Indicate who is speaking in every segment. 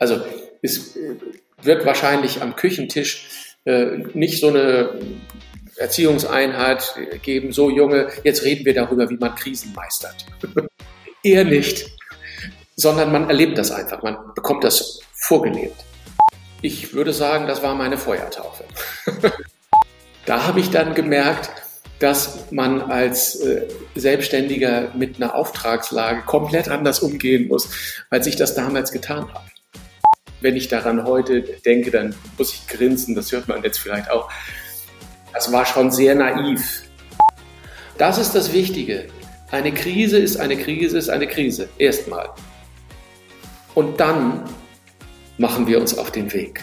Speaker 1: Also es wird wahrscheinlich am Küchentisch äh, nicht so eine Erziehungseinheit geben, so Junge, jetzt reden wir darüber, wie man Krisen meistert. Eher nicht, sondern man erlebt das einfach, man bekommt das vorgelebt. Ich würde sagen, das war meine Feuertaufe. da habe ich dann gemerkt, dass man als äh, Selbstständiger mit einer Auftragslage komplett anders umgehen muss, als ich das damals getan habe. Wenn ich daran heute denke, dann muss ich grinsen, das hört man jetzt vielleicht auch. Das war schon sehr naiv. Das ist das Wichtige. Eine Krise ist eine Krise ist eine Krise. Erstmal. Und dann machen wir uns auf den Weg.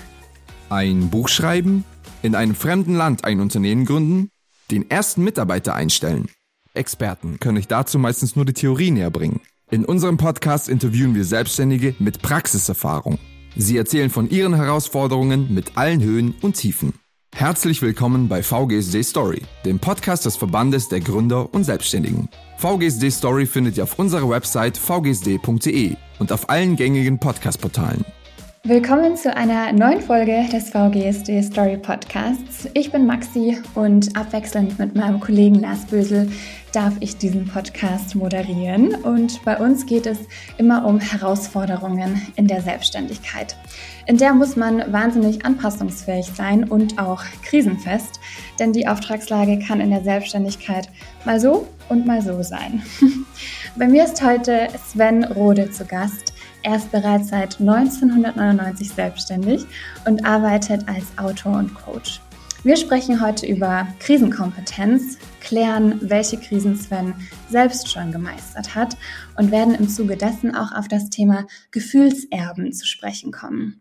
Speaker 2: Ein Buch schreiben, in einem fremden Land ein Unternehmen gründen, den ersten Mitarbeiter einstellen. Experten können euch dazu meistens nur die Theorie näher bringen. In unserem Podcast interviewen wir Selbstständige mit Praxiserfahrung. Sie erzählen von ihren Herausforderungen mit allen Höhen und Tiefen. Herzlich willkommen bei VGSD Story, dem Podcast des Verbandes der Gründer und Selbstständigen. VGSD Story findet ihr auf unserer Website vgsd.de und auf allen gängigen Podcast-Portalen.
Speaker 3: Willkommen zu einer neuen Folge des VGSD Story Podcasts. Ich bin Maxi und abwechselnd mit meinem Kollegen Lars Bösel darf ich diesen Podcast moderieren. Und bei uns geht es immer um Herausforderungen in der Selbstständigkeit. In der muss man wahnsinnig anpassungsfähig sein und auch krisenfest, denn die Auftragslage kann in der Selbstständigkeit mal so und mal so sein. Bei mir ist heute Sven Rode zu Gast. Er ist bereits seit 1999 selbstständig und arbeitet als Autor und Coach. Wir sprechen heute über Krisenkompetenz, klären, welche Krisen Sven selbst schon gemeistert hat und werden im Zuge dessen auch auf das Thema Gefühlserben zu sprechen kommen.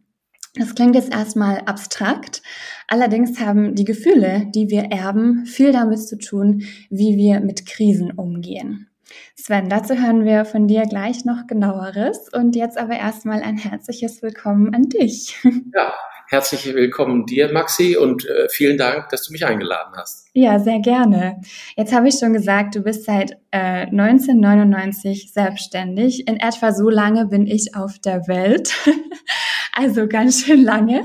Speaker 3: Das klingt jetzt erstmal abstrakt, allerdings haben die Gefühle, die wir erben, viel damit zu tun, wie wir mit Krisen umgehen. Sven, dazu hören wir von dir gleich noch genaueres. Und jetzt aber erstmal ein herzliches Willkommen an dich.
Speaker 1: Ja, herzlich willkommen dir, Maxi, und äh, vielen Dank, dass du mich eingeladen hast.
Speaker 3: Ja, sehr gerne. Jetzt habe ich schon gesagt, du bist seit äh, 1999 selbstständig. In etwa so lange bin ich auf der Welt. also ganz schön lange.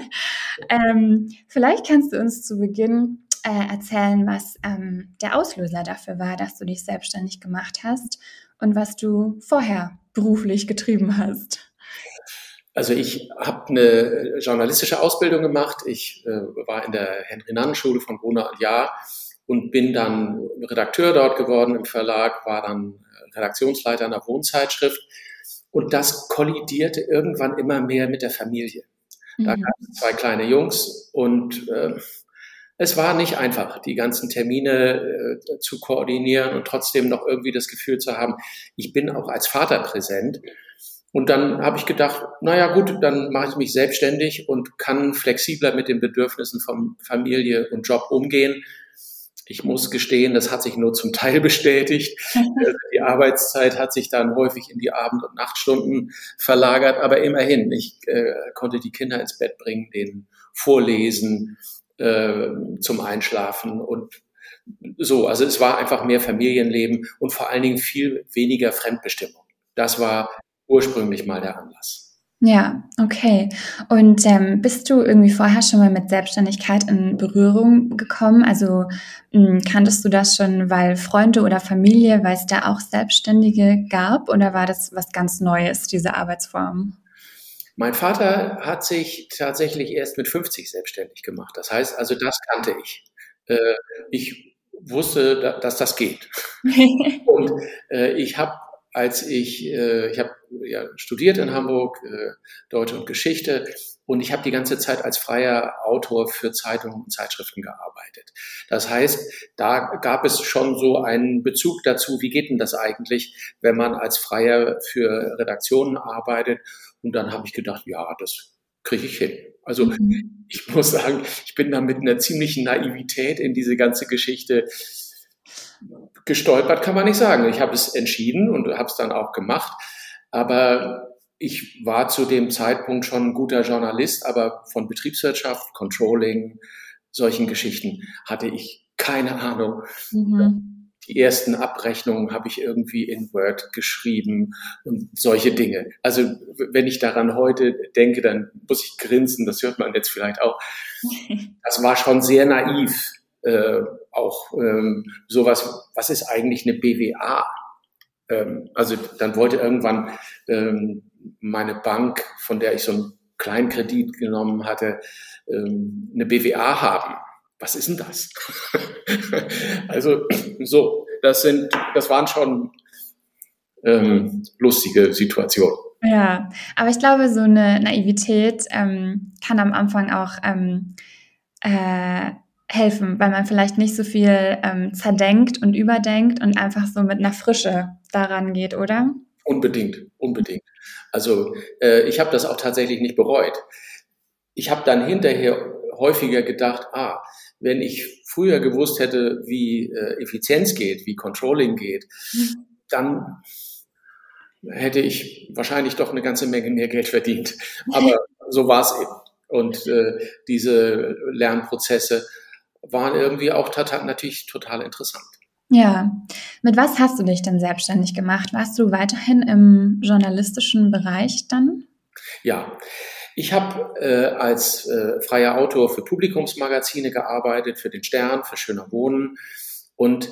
Speaker 3: Ähm, vielleicht kannst du uns zu Beginn äh, erzählen, was ähm, der Auslöser dafür war, dass du dich selbstständig gemacht hast und was du vorher beruflich getrieben hast.
Speaker 1: Also ich habe eine journalistische Ausbildung gemacht. Ich äh, war in der Henry-Nannen-Schule von Brunner und Jahr und bin dann Redakteur dort geworden im Verlag, war dann Redaktionsleiter einer Wohnzeitschrift. Und das kollidierte irgendwann immer mehr mit der Familie. Da mhm. gab es zwei kleine Jungs und äh, es war nicht einfach, die ganzen Termine äh, zu koordinieren und trotzdem noch irgendwie das Gefühl zu haben, ich bin auch als Vater präsent. Und dann habe ich gedacht, naja gut, dann mache ich mich selbstständig und kann flexibler mit den Bedürfnissen von Familie und Job umgehen. Ich muss gestehen, das hat sich nur zum Teil bestätigt. Also die Arbeitszeit hat sich dann häufig in die Abend- und Nachtstunden verlagert, aber immerhin, ich äh, konnte die Kinder ins Bett bringen, denen vorlesen, äh, zum Einschlafen und so. Also es war einfach mehr Familienleben und vor allen Dingen viel weniger Fremdbestimmung. Das war ursprünglich mal der Anlass.
Speaker 3: Ja, okay. Und ähm, bist du irgendwie vorher schon mal mit Selbstständigkeit in Berührung gekommen? Also mh, hm, kanntest du das schon, weil Freunde oder Familie, weil es da auch Selbstständige gab? Oder war das was ganz Neues, diese Arbeitsform?
Speaker 1: Mein Vater hat sich tatsächlich erst mit 50 selbstständig gemacht. Das heißt, also das kannte ich. Äh, ich wusste, dass das geht. Und äh, ich habe, als ich, äh, ich habe ja, studiert in Hamburg, Deutsche und Geschichte, und ich habe die ganze Zeit als freier Autor für Zeitungen und Zeitschriften gearbeitet. Das heißt, da gab es schon so einen Bezug dazu, wie geht denn das eigentlich, wenn man als Freier für Redaktionen arbeitet und dann habe ich gedacht, ja, das kriege ich hin. Also mhm. ich muss sagen, ich bin da mit einer ziemlichen Naivität in diese ganze Geschichte gestolpert, kann man nicht sagen. Ich habe es entschieden und habe es dann auch gemacht. Aber ich war zu dem Zeitpunkt schon ein guter Journalist, aber von Betriebswirtschaft, Controlling, solchen Geschichten hatte ich keine Ahnung. Mhm. die ersten Abrechnungen habe ich irgendwie in Word geschrieben und solche Dinge. Also wenn ich daran heute denke, dann muss ich grinsen, das hört man jetzt vielleicht auch. Das war schon sehr naiv. Äh, auch ähm, sowas, was ist eigentlich eine BWA? Ähm, also dann wollte irgendwann ähm, meine Bank, von der ich so einen Kleinkredit genommen hatte, ähm, eine BWA haben was ist denn das? also so, das sind, das waren schon ähm, lustige Situationen.
Speaker 3: Ja, aber ich glaube, so eine Naivität ähm, kann am Anfang auch ähm, äh, helfen, weil man vielleicht nicht so viel ähm, zerdenkt und überdenkt und einfach so mit einer Frische daran geht, oder?
Speaker 1: Unbedingt, unbedingt. Also äh, ich habe das auch tatsächlich nicht bereut. Ich habe dann hinterher häufiger gedacht, ah, wenn ich früher gewusst hätte, wie äh, Effizienz geht, wie Controlling geht, mhm. dann hätte ich wahrscheinlich doch eine ganze Menge mehr Geld verdient. Aber so war es eben. Und äh, diese Lernprozesse waren irgendwie auch natürlich total interessant.
Speaker 3: Ja, mit was hast du dich denn selbstständig gemacht? Warst du weiterhin im journalistischen Bereich dann?
Speaker 1: Ja, ich habe äh, als äh, freier Autor für Publikumsmagazine gearbeitet, für den Stern, für Schöner Wohnen und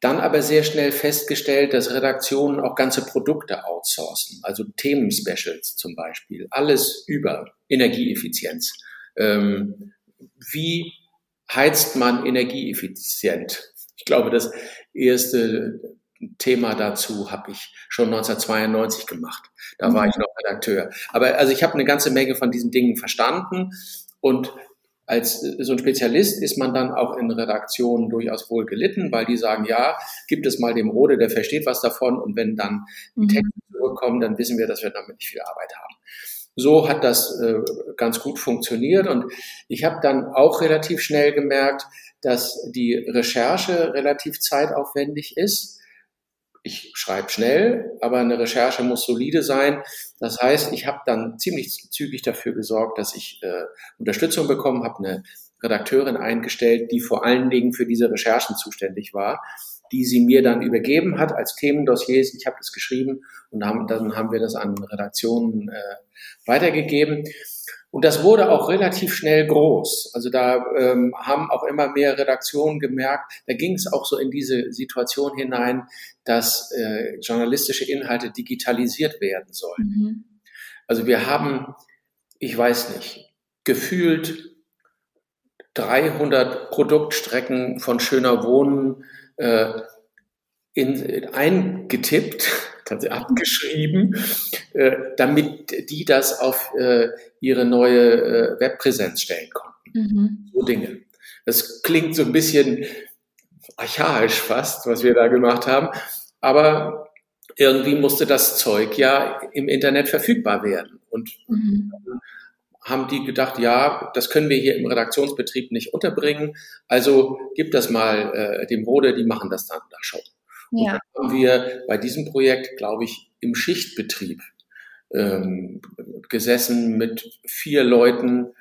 Speaker 1: dann aber sehr schnell festgestellt, dass Redaktionen auch ganze Produkte outsourcen, also Themenspecials zum Beispiel, alles über Energieeffizienz. Ähm, wie heizt man energieeffizient? Ich glaube, das erste Thema dazu habe ich schon 1992 gemacht. Da war mhm. ich noch Redakteur. Aber also ich habe eine ganze Menge von diesen Dingen verstanden und als so ein Spezialist ist man dann auch in Redaktionen durchaus wohl gelitten, weil die sagen, ja, gibt es mal dem Rode, der versteht was davon und wenn dann die mhm. Texte zurückkommen, dann wissen wir, dass wir damit nicht viel Arbeit haben. So hat das äh, ganz gut funktioniert. Und ich habe dann auch relativ schnell gemerkt, dass die Recherche relativ zeitaufwendig ist. Ich schreibe schnell, aber eine Recherche muss solide sein. Das heißt, ich habe dann ziemlich zügig dafür gesorgt, dass ich äh, Unterstützung bekommen habe, eine Redakteurin eingestellt, die vor allen Dingen für diese Recherchen zuständig war, die sie mir dann übergeben hat als Themendossiers. Ich habe das geschrieben und dann, dann haben wir das an Redaktionen äh, weitergegeben. Und das wurde auch relativ schnell groß. Also da ähm, haben auch immer mehr Redaktionen gemerkt, da ging es auch so in diese Situation hinein, dass äh, journalistische Inhalte digitalisiert werden sollen. Mhm. Also wir haben, ich weiß nicht, gefühlt 300 Produktstrecken von schöner Wohnen äh, in, in eingetippt abgeschrieben, äh, damit die das auf äh, ihre neue äh, Webpräsenz stellen konnten. Mhm. So Dinge. Das klingt so ein bisschen archaisch fast, was wir da gemacht haben, aber irgendwie musste das Zeug ja im Internet verfügbar werden. Und mhm. Haben die gedacht, ja, das können wir hier im Redaktionsbetrieb nicht unterbringen, also gib das mal äh, dem Rode, die machen das dann da schon. Ja. Und haben wir bei diesem Projekt, glaube ich, im Schichtbetrieb ähm, gesessen mit vier Leuten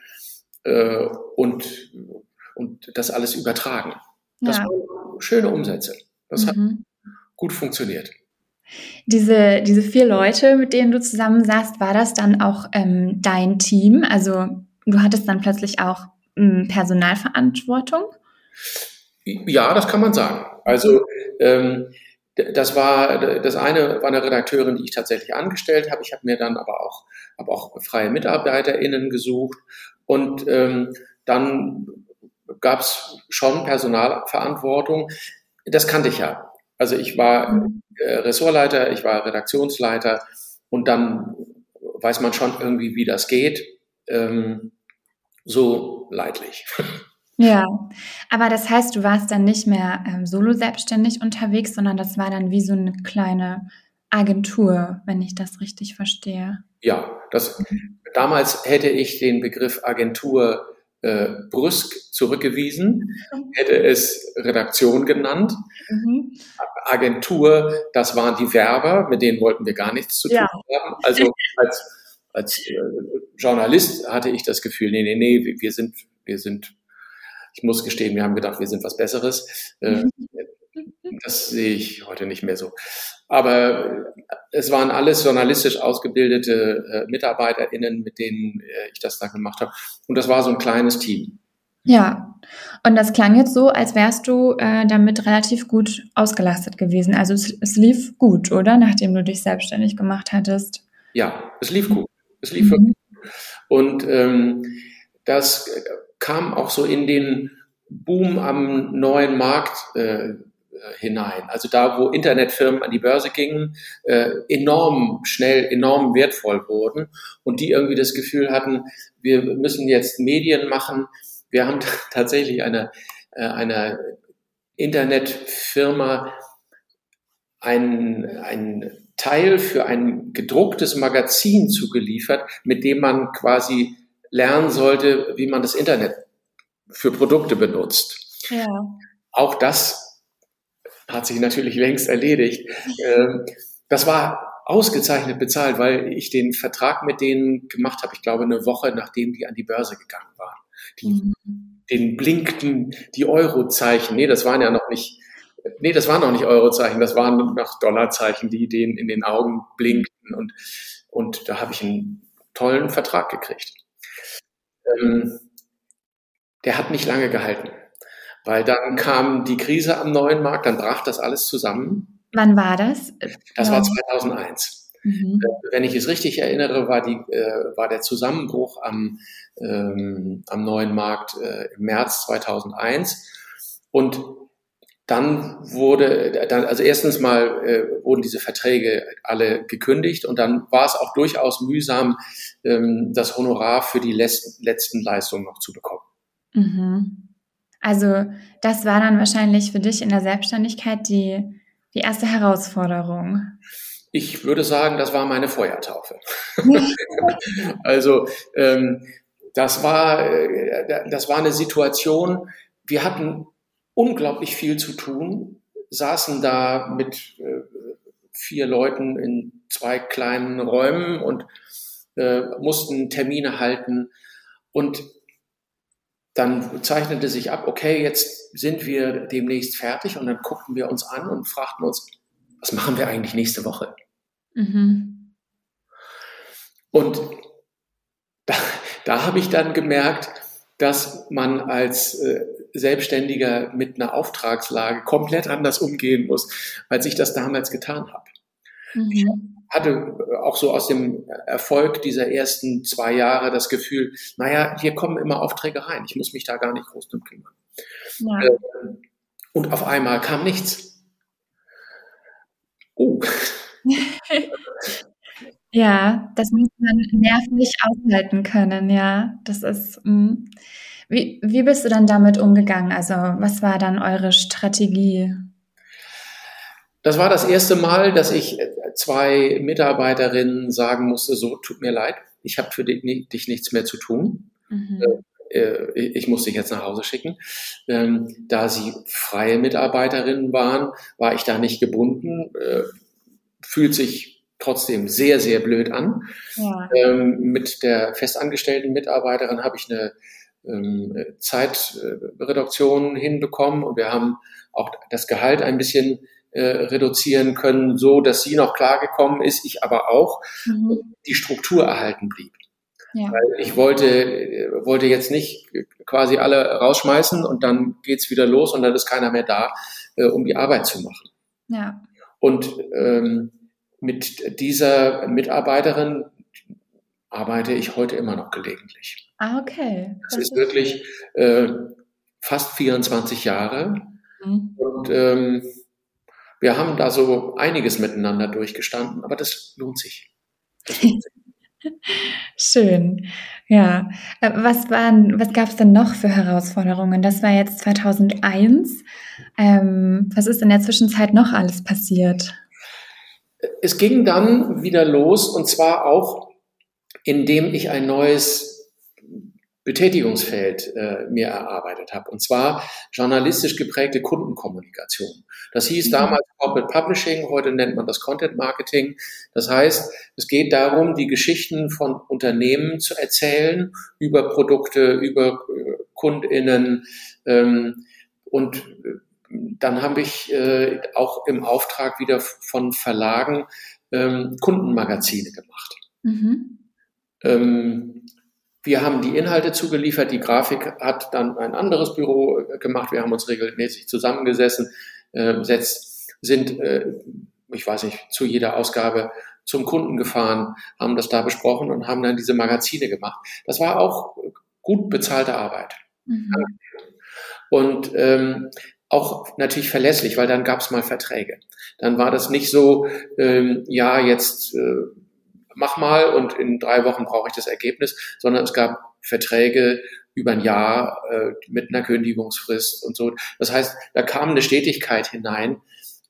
Speaker 1: äh, und, und das alles übertragen. Das ja. waren schöne Umsätze. Das mhm. hat gut funktioniert.
Speaker 3: Diese, diese vier Leute, mit denen du zusammen saßt, war das dann auch ähm, dein Team? Also du hattest dann plötzlich auch ähm, Personalverantwortung?
Speaker 1: Ja, das kann man sagen. Also ähm, das war das eine war eine Redakteurin, die ich tatsächlich angestellt habe. Ich habe mir dann aber auch habe auch freie MitarbeiterInnen gesucht und ähm, dann gab es schon Personalverantwortung. Das kannte ich ja. Also ich war äh, Ressortleiter, ich war Redaktionsleiter und dann weiß man schon irgendwie, wie das geht. Ähm, so leidlich.
Speaker 3: Ja, aber das heißt, du warst dann nicht mehr ähm, solo selbstständig unterwegs, sondern das war dann wie so eine kleine Agentur, wenn ich das richtig verstehe.
Speaker 1: Ja, das, damals hätte ich den Begriff Agentur äh, brüsk zurückgewiesen, hätte es Redaktion genannt. Mhm. Agentur, das waren die Werber, mit denen wollten wir gar nichts zu tun ja. haben. Also als, als äh, Journalist hatte ich das Gefühl, nee, nee, nee, wir sind, wir sind ich muss gestehen, wir haben gedacht, wir sind was Besseres. Äh, Das sehe ich heute nicht mehr so. Aber es waren alles journalistisch ausgebildete äh, MitarbeiterInnen, mit denen äh, ich das da gemacht habe. Und das war so ein kleines Team.
Speaker 3: Ja, und das klang jetzt so, als wärst du äh, damit relativ gut ausgelastet gewesen. Also es, es, lief gut, oder? Nachdem du dich selbstständig gemacht hattest.
Speaker 1: Ja, es lief gut. Es lief mhm. wirklich gut. Und ähm, das kam auch so in den Boom am neuen Markt äh, hinein. Also da, wo Internetfirmen an die Börse gingen, äh, enorm schnell, enorm wertvoll wurden und die irgendwie das Gefühl hatten, wir müssen jetzt Medien machen. Wir haben tatsächlich eine, äh, eine Internetfirma ein, ein Teil für ein gedrucktes Magazin zugeliefert, mit dem man quasi lernen sollte, wie man das Internet für Produkte benutzt. Ja. Auch das hat sich natürlich längst erledigt. Ähm, das war ausgezeichnet bezahlt, weil ich den Vertrag mit denen gemacht habe, ich glaube eine Woche nachdem die an die Börse gegangen waren. Die, mhm. Den blinkten die Eurozeichen, nee, das waren ja noch nicht, nee, das waren noch nicht Eurozeichen, das waren noch Dollarzeichen, die denen in den Augen blinkten und, und da habe ich einen tollen Vertrag gekriegt. Ähm, der hat nicht lange gehalten, weil dann kam die Krise am neuen Markt, dann brach das alles zusammen.
Speaker 3: Wann war das?
Speaker 1: Das war 2001. Mhm. Äh, wenn ich es richtig erinnere, war, die, äh, war der Zusammenbruch am, ähm, am neuen Markt äh, im März 2001. Und dann wurde, dann, also erstens mal äh, wurden diese Verträge alle gekündigt und dann war es auch durchaus mühsam, ähm, das Honorar für die letzten, letzten Leistungen noch zu bekommen.
Speaker 3: Mhm. Also das war dann wahrscheinlich für dich in der Selbstständigkeit die, die erste Herausforderung.
Speaker 1: Ich würde sagen, das war meine Feuertaufe. also ähm, das war, äh, das war eine Situation, wir hatten unglaublich viel zu tun, saßen da mit äh, vier Leuten in zwei kleinen Räumen und äh, mussten Termine halten. Und dann zeichnete sich ab, okay, jetzt sind wir demnächst fertig und dann guckten wir uns an und fragten uns, was machen wir eigentlich nächste Woche? Mhm. Und da, da habe ich dann gemerkt, dass man als äh, Selbstständiger mit einer Auftragslage komplett anders umgehen muss, als ich das damals getan habe. Mhm. Hatte auch so aus dem Erfolg dieser ersten zwei Jahre das Gefühl, naja, hier kommen immer Aufträge rein, ich muss mich da gar nicht groß drum kümmern. Ja. Ähm, und auf einmal kam nichts.
Speaker 3: Oh. ja, das muss man nervlich aushalten können, ja. Das ist. Mh. Mm. Wie, wie bist du dann damit umgegangen? Also, was war dann eure Strategie?
Speaker 1: Das war das erste Mal, dass ich äh, zwei Mitarbeiterinnen sagen musste, so, tut mir leid, ich habe für dich, nichts mehr zu tun. Mhm. Äh, äh, ich muss dich jetzt nach Hause schicken. Ähm, da sie freie Mitarbeiterinnen waren, war ich da nicht gebunden. Fühlt sich trotzdem sehr, sehr blöd an. Ja. Ähm, mit der festangestellten Mitarbeiterin habe ich eine ähm, Zeitreduktion hinbekommen und wir haben auch das Gehalt ein bisschen äh, reduzieren können, so dass sie noch klargekommen ist, ich aber auch, mhm. die Struktur erhalten blieb. Ja. Weil ich wollte, wollte jetzt nicht quasi alle rausschmeißen und dann geht's wieder los und dann ist keiner mehr da, äh, um die Arbeit zu machen. Ja. Und ähm, mit dieser Mitarbeiterin arbeite ich heute immer noch gelegentlich.
Speaker 3: Ah, okay.
Speaker 1: Das, ist wirklich äh, fast 24 Jahre. Mhm. Und ähm, wir haben da so einiges miteinander durchgestanden, aber das lohnt sich. Das lohnt sich.
Speaker 3: Schön. Ja. Äh, was waren, was gab es denn noch für Herausforderungen? Das war jetzt 2001. Ähm, was ist in der Zwischenzeit noch alles passiert?
Speaker 1: Es ging dann wieder los und zwar auch, indem ich ein neues Betätigungsfeld äh, mir erarbeitet habe. Und zwar journalistisch geprägte Kundenkommunikation. Das hieß mhm. damals Corporate Publishing, heute nennt man das Content Marketing. Das heißt, es geht darum, die Geschichten von Unternehmen zu erzählen über Produkte, über äh, KundInnen ähm, und dann habe ich äh, auch im Auftrag wieder von Verlagen ähm, Kundenmagazine gemacht. Mhm. Ähm, wir haben die Inhalte zugeliefert, die Grafik hat dann ein anderes Büro äh, gemacht. Wir haben uns regelmäßig zusammengesessen, äh, setzt, sind, äh, ich weiß nicht, zu jeder Ausgabe zum Kunden gefahren, haben das da besprochen und haben dann diese Magazine gemacht. Das war auch gut bezahlte Arbeit. Mhm. Und ähm, auch natürlich verlässlich, weil dann gab es mal Verträge. Dann war das nicht so, ähm, ja, jetzt äh, mach mal und in drei Wochen brauche ich das Ergebnis, sondern es gab Verträge über ein Jahr äh, mit einer Kündigungsfrist und so. Das heißt, da kam eine Stetigkeit hinein,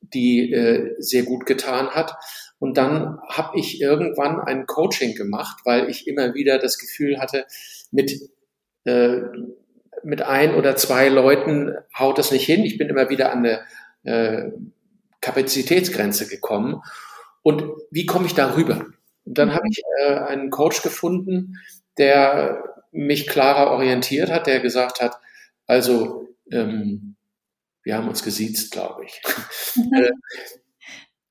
Speaker 1: die äh, sehr gut getan hat. Und dann habe ich irgendwann ein Coaching gemacht, weil ich immer wieder das Gefühl hatte, mit äh, mit ein oder zwei Leuten haut das nicht hin. Ich bin immer wieder an eine äh, Kapazitätsgrenze gekommen. Und wie komme ich darüber? Und dann habe ich äh, einen Coach gefunden, der mich klarer orientiert hat, der gesagt hat, also ähm, wir haben uns gesiezt, glaube ich. Mhm. Äh,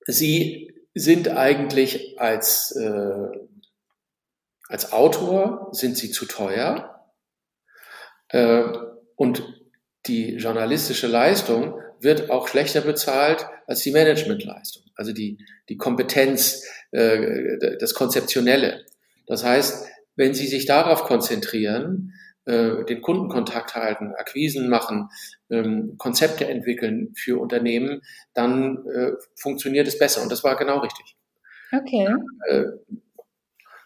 Speaker 1: Sie sind eigentlich als, äh, als Autor, sind Sie zu teuer äh, und die journalistische Leistung wird auch schlechter bezahlt als die Managementleistung, also die, die Kompetenz, äh, das Konzeptionelle. Das heißt, wenn Sie sich darauf konzentrieren, äh, den Kundenkontakt halten, Akquisen machen, ähm, Konzepte entwickeln für Unternehmen, dann funktioniert es besser. Und das war genau richtig.
Speaker 3: Okay.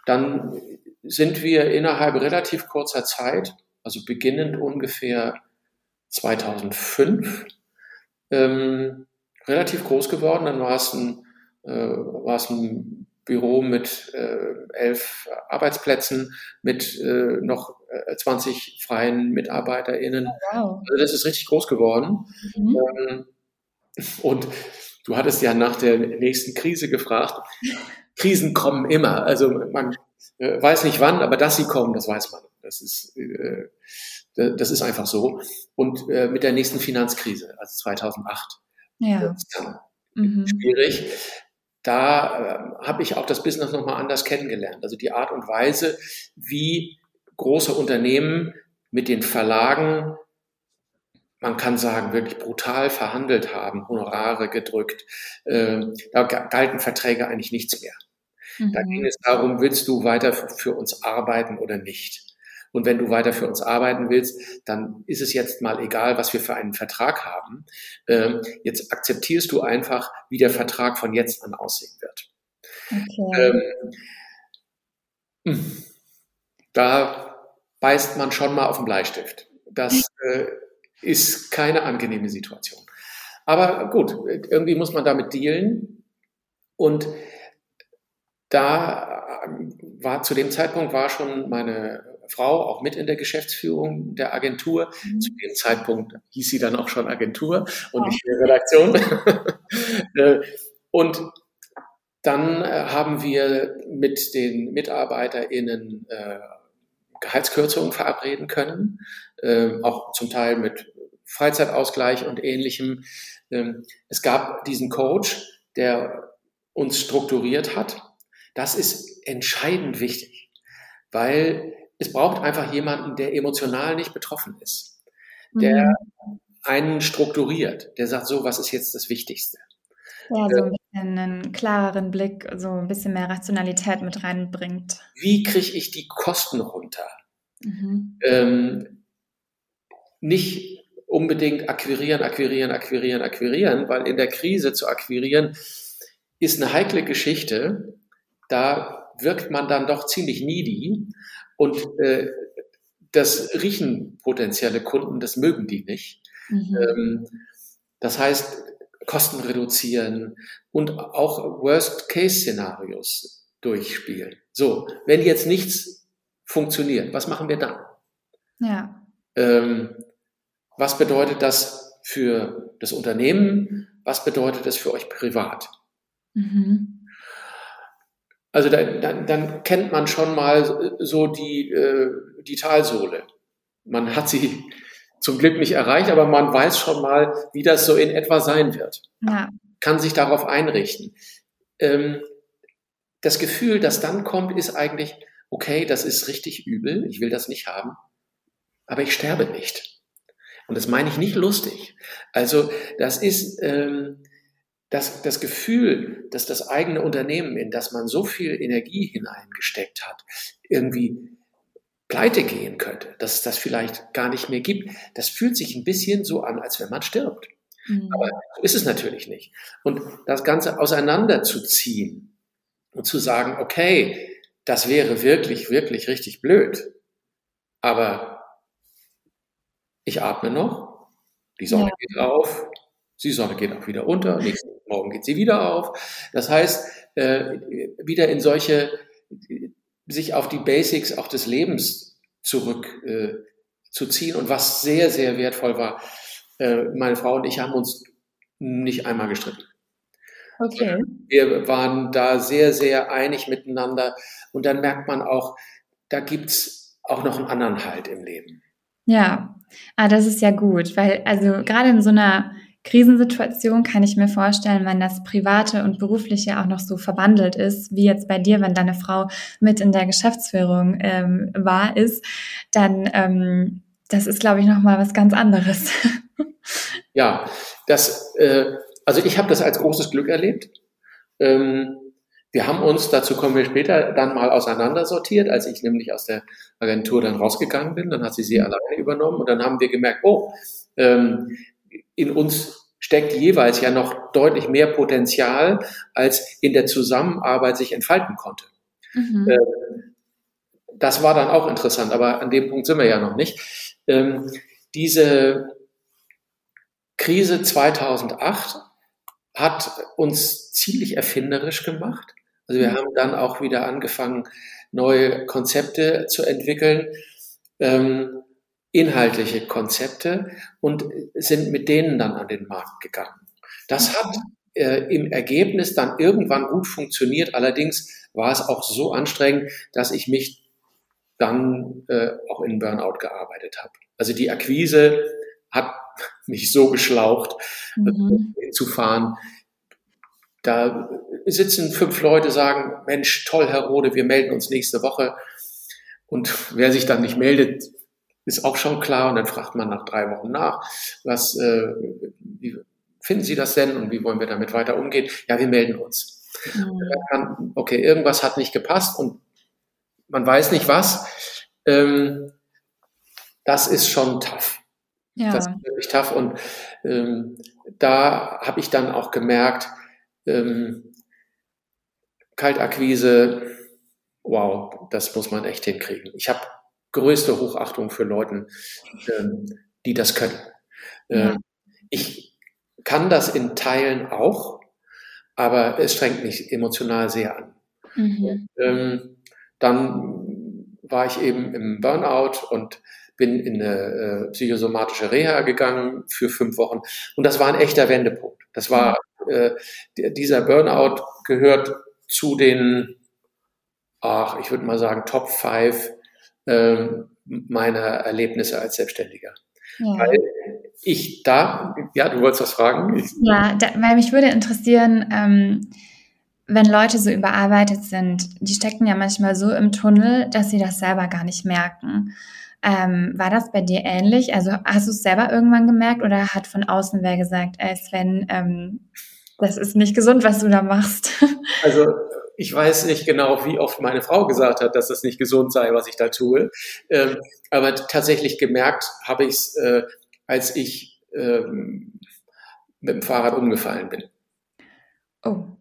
Speaker 1: Dann sind wir innerhalb relativ kurzer Zeit also beginnend ungefähr 2005, ähm, relativ groß geworden. Dann war es ein, äh, war es ein Büro mit äh, elf Arbeitsplätzen, mit äh, noch 20 äh, freien MitarbeiterInnen. Oh, wow. Also das ist richtig groß geworden. Mhm. Ähm, und du hattest ja nach der nächsten Krise gefragt. Krisen kommen immer. Also man äh, weiß nicht wann, aber dass sie kommen, das weiß man. Das ist, äh, das ist einfach so. Und äh, mit der nächsten Finanzkrise, also 2008,
Speaker 3: ja.
Speaker 1: mhm. schwierig. Da äh, habe ich auch das Business nochmal anders kennengelernt. Also die Art und Weise, wie große Unternehmen mit den Verlagen, man kann sagen, wirklich brutal verhandelt haben, Honorare gedrückt. Äh, da galten Verträge eigentlich nichts mehr. Mhm. Da ging es darum, willst du weiter für uns arbeiten oder nicht? Und wenn du weiter für uns arbeiten willst, dann ist es jetzt mal egal, was wir für einen Vertrag haben. Ähm, jetzt akzeptierst du einfach, wie der Vertrag von jetzt an aussehen wird. Okay. Ähm, da beißt man schon mal auf den Bleistift. Das äh, ist keine angenehme Situation. Aber gut, irgendwie muss man damit dealen. Und da war zu dem Zeitpunkt war schon meine Frau auch mit in der Geschäftsführung der Agentur. Mhm. Zu dem Zeitpunkt hieß sie dann auch schon Agentur und nicht mehr Redaktion. Äh, und dann äh, haben wir mit den MitarbeiterInnen äh, Gehaltskürzungen verabreden können, äh, auch zum Teil mit Freizeitausgleich und ähnlichem. Ähm, es gab diesen Coach, der uns strukturiert hat. Das ist entscheidend wichtig, weil es braucht einfach jemanden, der emotional nicht betroffen ist, der mhm. einen strukturiert, der sagt, so, was ist jetzt das Wichtigste?
Speaker 3: Ja, so ein bisschen einen klareren Blick, so ein bisschen mehr Rationalität mit reinbringt.
Speaker 1: Wie kriege ich die Kosten runter? Mhm. Ähm, nicht unbedingt akquirieren, akquirieren, akquirieren, akquirieren, weil in der Krise zu akquirieren ist eine heikle Geschichte. Da wirkt man dann doch ziemlich needy und äh, das riechen potenzielle Kunden, das mögen die nicht. Mhm. Ähm, das heißt, Kosten reduzieren und auch Worst-Case-Szenarios durchspielen. So, wenn jetzt nichts funktioniert, was machen wir dann?
Speaker 3: Ja.
Speaker 1: Ähm, was bedeutet das für das Unternehmen? Was bedeutet das für euch privat? Mhm. Also dann, dann, dann kennt man schon mal so die, äh, die Talsohle. Man hat sie zum Glück nicht erreicht, aber man weiß schon mal, wie das so in etwa sein wird. Ja. Kann sich darauf einrichten. Ähm, das Gefühl, das dann kommt, ist eigentlich, okay, das ist richtig übel, ich will das nicht haben, aber ich sterbe nicht. Und das meine ich nicht lustig. Also das ist ähm, das, das Gefühl, dass das eigene Unternehmen, in das man so viel Energie hineingesteckt hat, irgendwie pleite gehen könnte, dass es das vielleicht gar nicht mehr gibt. Das fühlt sich ein bisschen so an, als wenn man stirbt. Mhm. Aber so ist es natürlich nicht. Und das Ganze auseinanderzuziehen und zu sagen, okay, das wäre wirklich, wirklich richtig blöd. Aber ich atme noch, die Sonne ja. geht auf, die Sonne geht auch wieder unter, nächsten Morgen geht sie wieder auf. Das heißt, äh, wieder in solche, sich auf die Basics auch des Lebens zurückzuziehen. Äh, und was sehr, sehr wertvoll war, äh, meine Frau und ich haben uns nicht einmal gestritten. Okay. Wir waren da sehr, sehr einig miteinander. Und dann merkt man auch, da gibt's auch noch einen anderen Halt im Leben.
Speaker 3: Ja, ah, das ist ja gut, weil also gerade in so einer Krisensituation kann ich mir vorstellen, wenn das Private und Berufliche auch noch so verwandelt ist, wie jetzt bei dir, wenn deine Frau mit in der Geschäftsführung ähm, war, ist, dann ähm, das ist, glaube ich, nochmal was ganz anderes.
Speaker 1: ja, das, äh, also ich habe das als großes Glück erlebt. Ähm, wir haben uns, dazu kommen wir später, dann mal auseinandersortiert, als ich nämlich aus der Agentur dann rausgegangen bin. Dann hat sie sie mhm. alleine übernommen und dann haben wir gemerkt, oh, ähm, in uns steckt jeweils ja noch deutlich mehr Potenzial, als in der Zusammenarbeit sich entfalten konnte. Mhm. Ähm, das war dann auch interessant, aber an dem Punkt sind wir ja noch nicht. Ähm, diese Krise 2008 hat uns ziemlich erfinderisch gemacht. Also wir mhm. haben dann auch wieder angefangen, neue Konzepte zu entwickeln, ähm, inhaltliche Konzepte und sind mit denen dann an den Markt gegangen. Das hat äh, im Ergebnis dann irgendwann gut funktioniert. Allerdings war es auch so anstrengend, dass ich mich dann äh, auch in Burnout gearbeitet habe. Also die Akquise hat mich so geschlaucht, mhm. hinzufahren. Da sitzen fünf Leute, sagen, Mensch, toll, Herr Rode, wir melden uns nächste Woche. Und wer sich dann nicht meldet, ist auch schon klar. Und dann fragt man nach drei Wochen nach, was, äh, wie finden Sie das denn und wie wollen wir damit weiter umgehen? Ja, wir melden uns. Mhm. Okay, irgendwas hat nicht gepasst und man weiß nicht was. Ähm, das ist schon tough. Ja. Das ist wirklich tough. Und ähm, da habe ich dann auch gemerkt, ähm, Kaltakquise, wow, das muss man echt hinkriegen. Ich habe größte Hochachtung für Leute, ähm, die das können. Ähm, ich kann das in Teilen auch, aber es strengt mich emotional sehr an. Mhm. Ähm, dann war ich eben im Burnout und bin in eine äh, psychosomatische Reha gegangen für fünf Wochen. Und das war ein echter Wendepunkt. Das war, äh, dieser Burnout gehört zu den, ach, ich würde mal sagen, Top 5 äh, meiner Erlebnisse als Selbstständiger. Ja. Weil ich da, ja, du wolltest was fragen? Ich,
Speaker 3: ja, da, weil mich würde interessieren, ähm, wenn Leute so überarbeitet sind, die stecken ja manchmal so im Tunnel, dass sie das selber gar nicht merken. Ähm, war das bei dir ähnlich? Also hast du es selber irgendwann gemerkt oder hat von außen wer gesagt, ey Sven, ähm, das ist nicht gesund, was du da machst?
Speaker 1: Also ich weiß nicht genau, wie oft meine Frau gesagt hat, dass das nicht gesund sei, was ich da tue. Ähm, aber tatsächlich gemerkt habe ich es, äh, als ich ähm, mit dem Fahrrad umgefallen bin. Oh.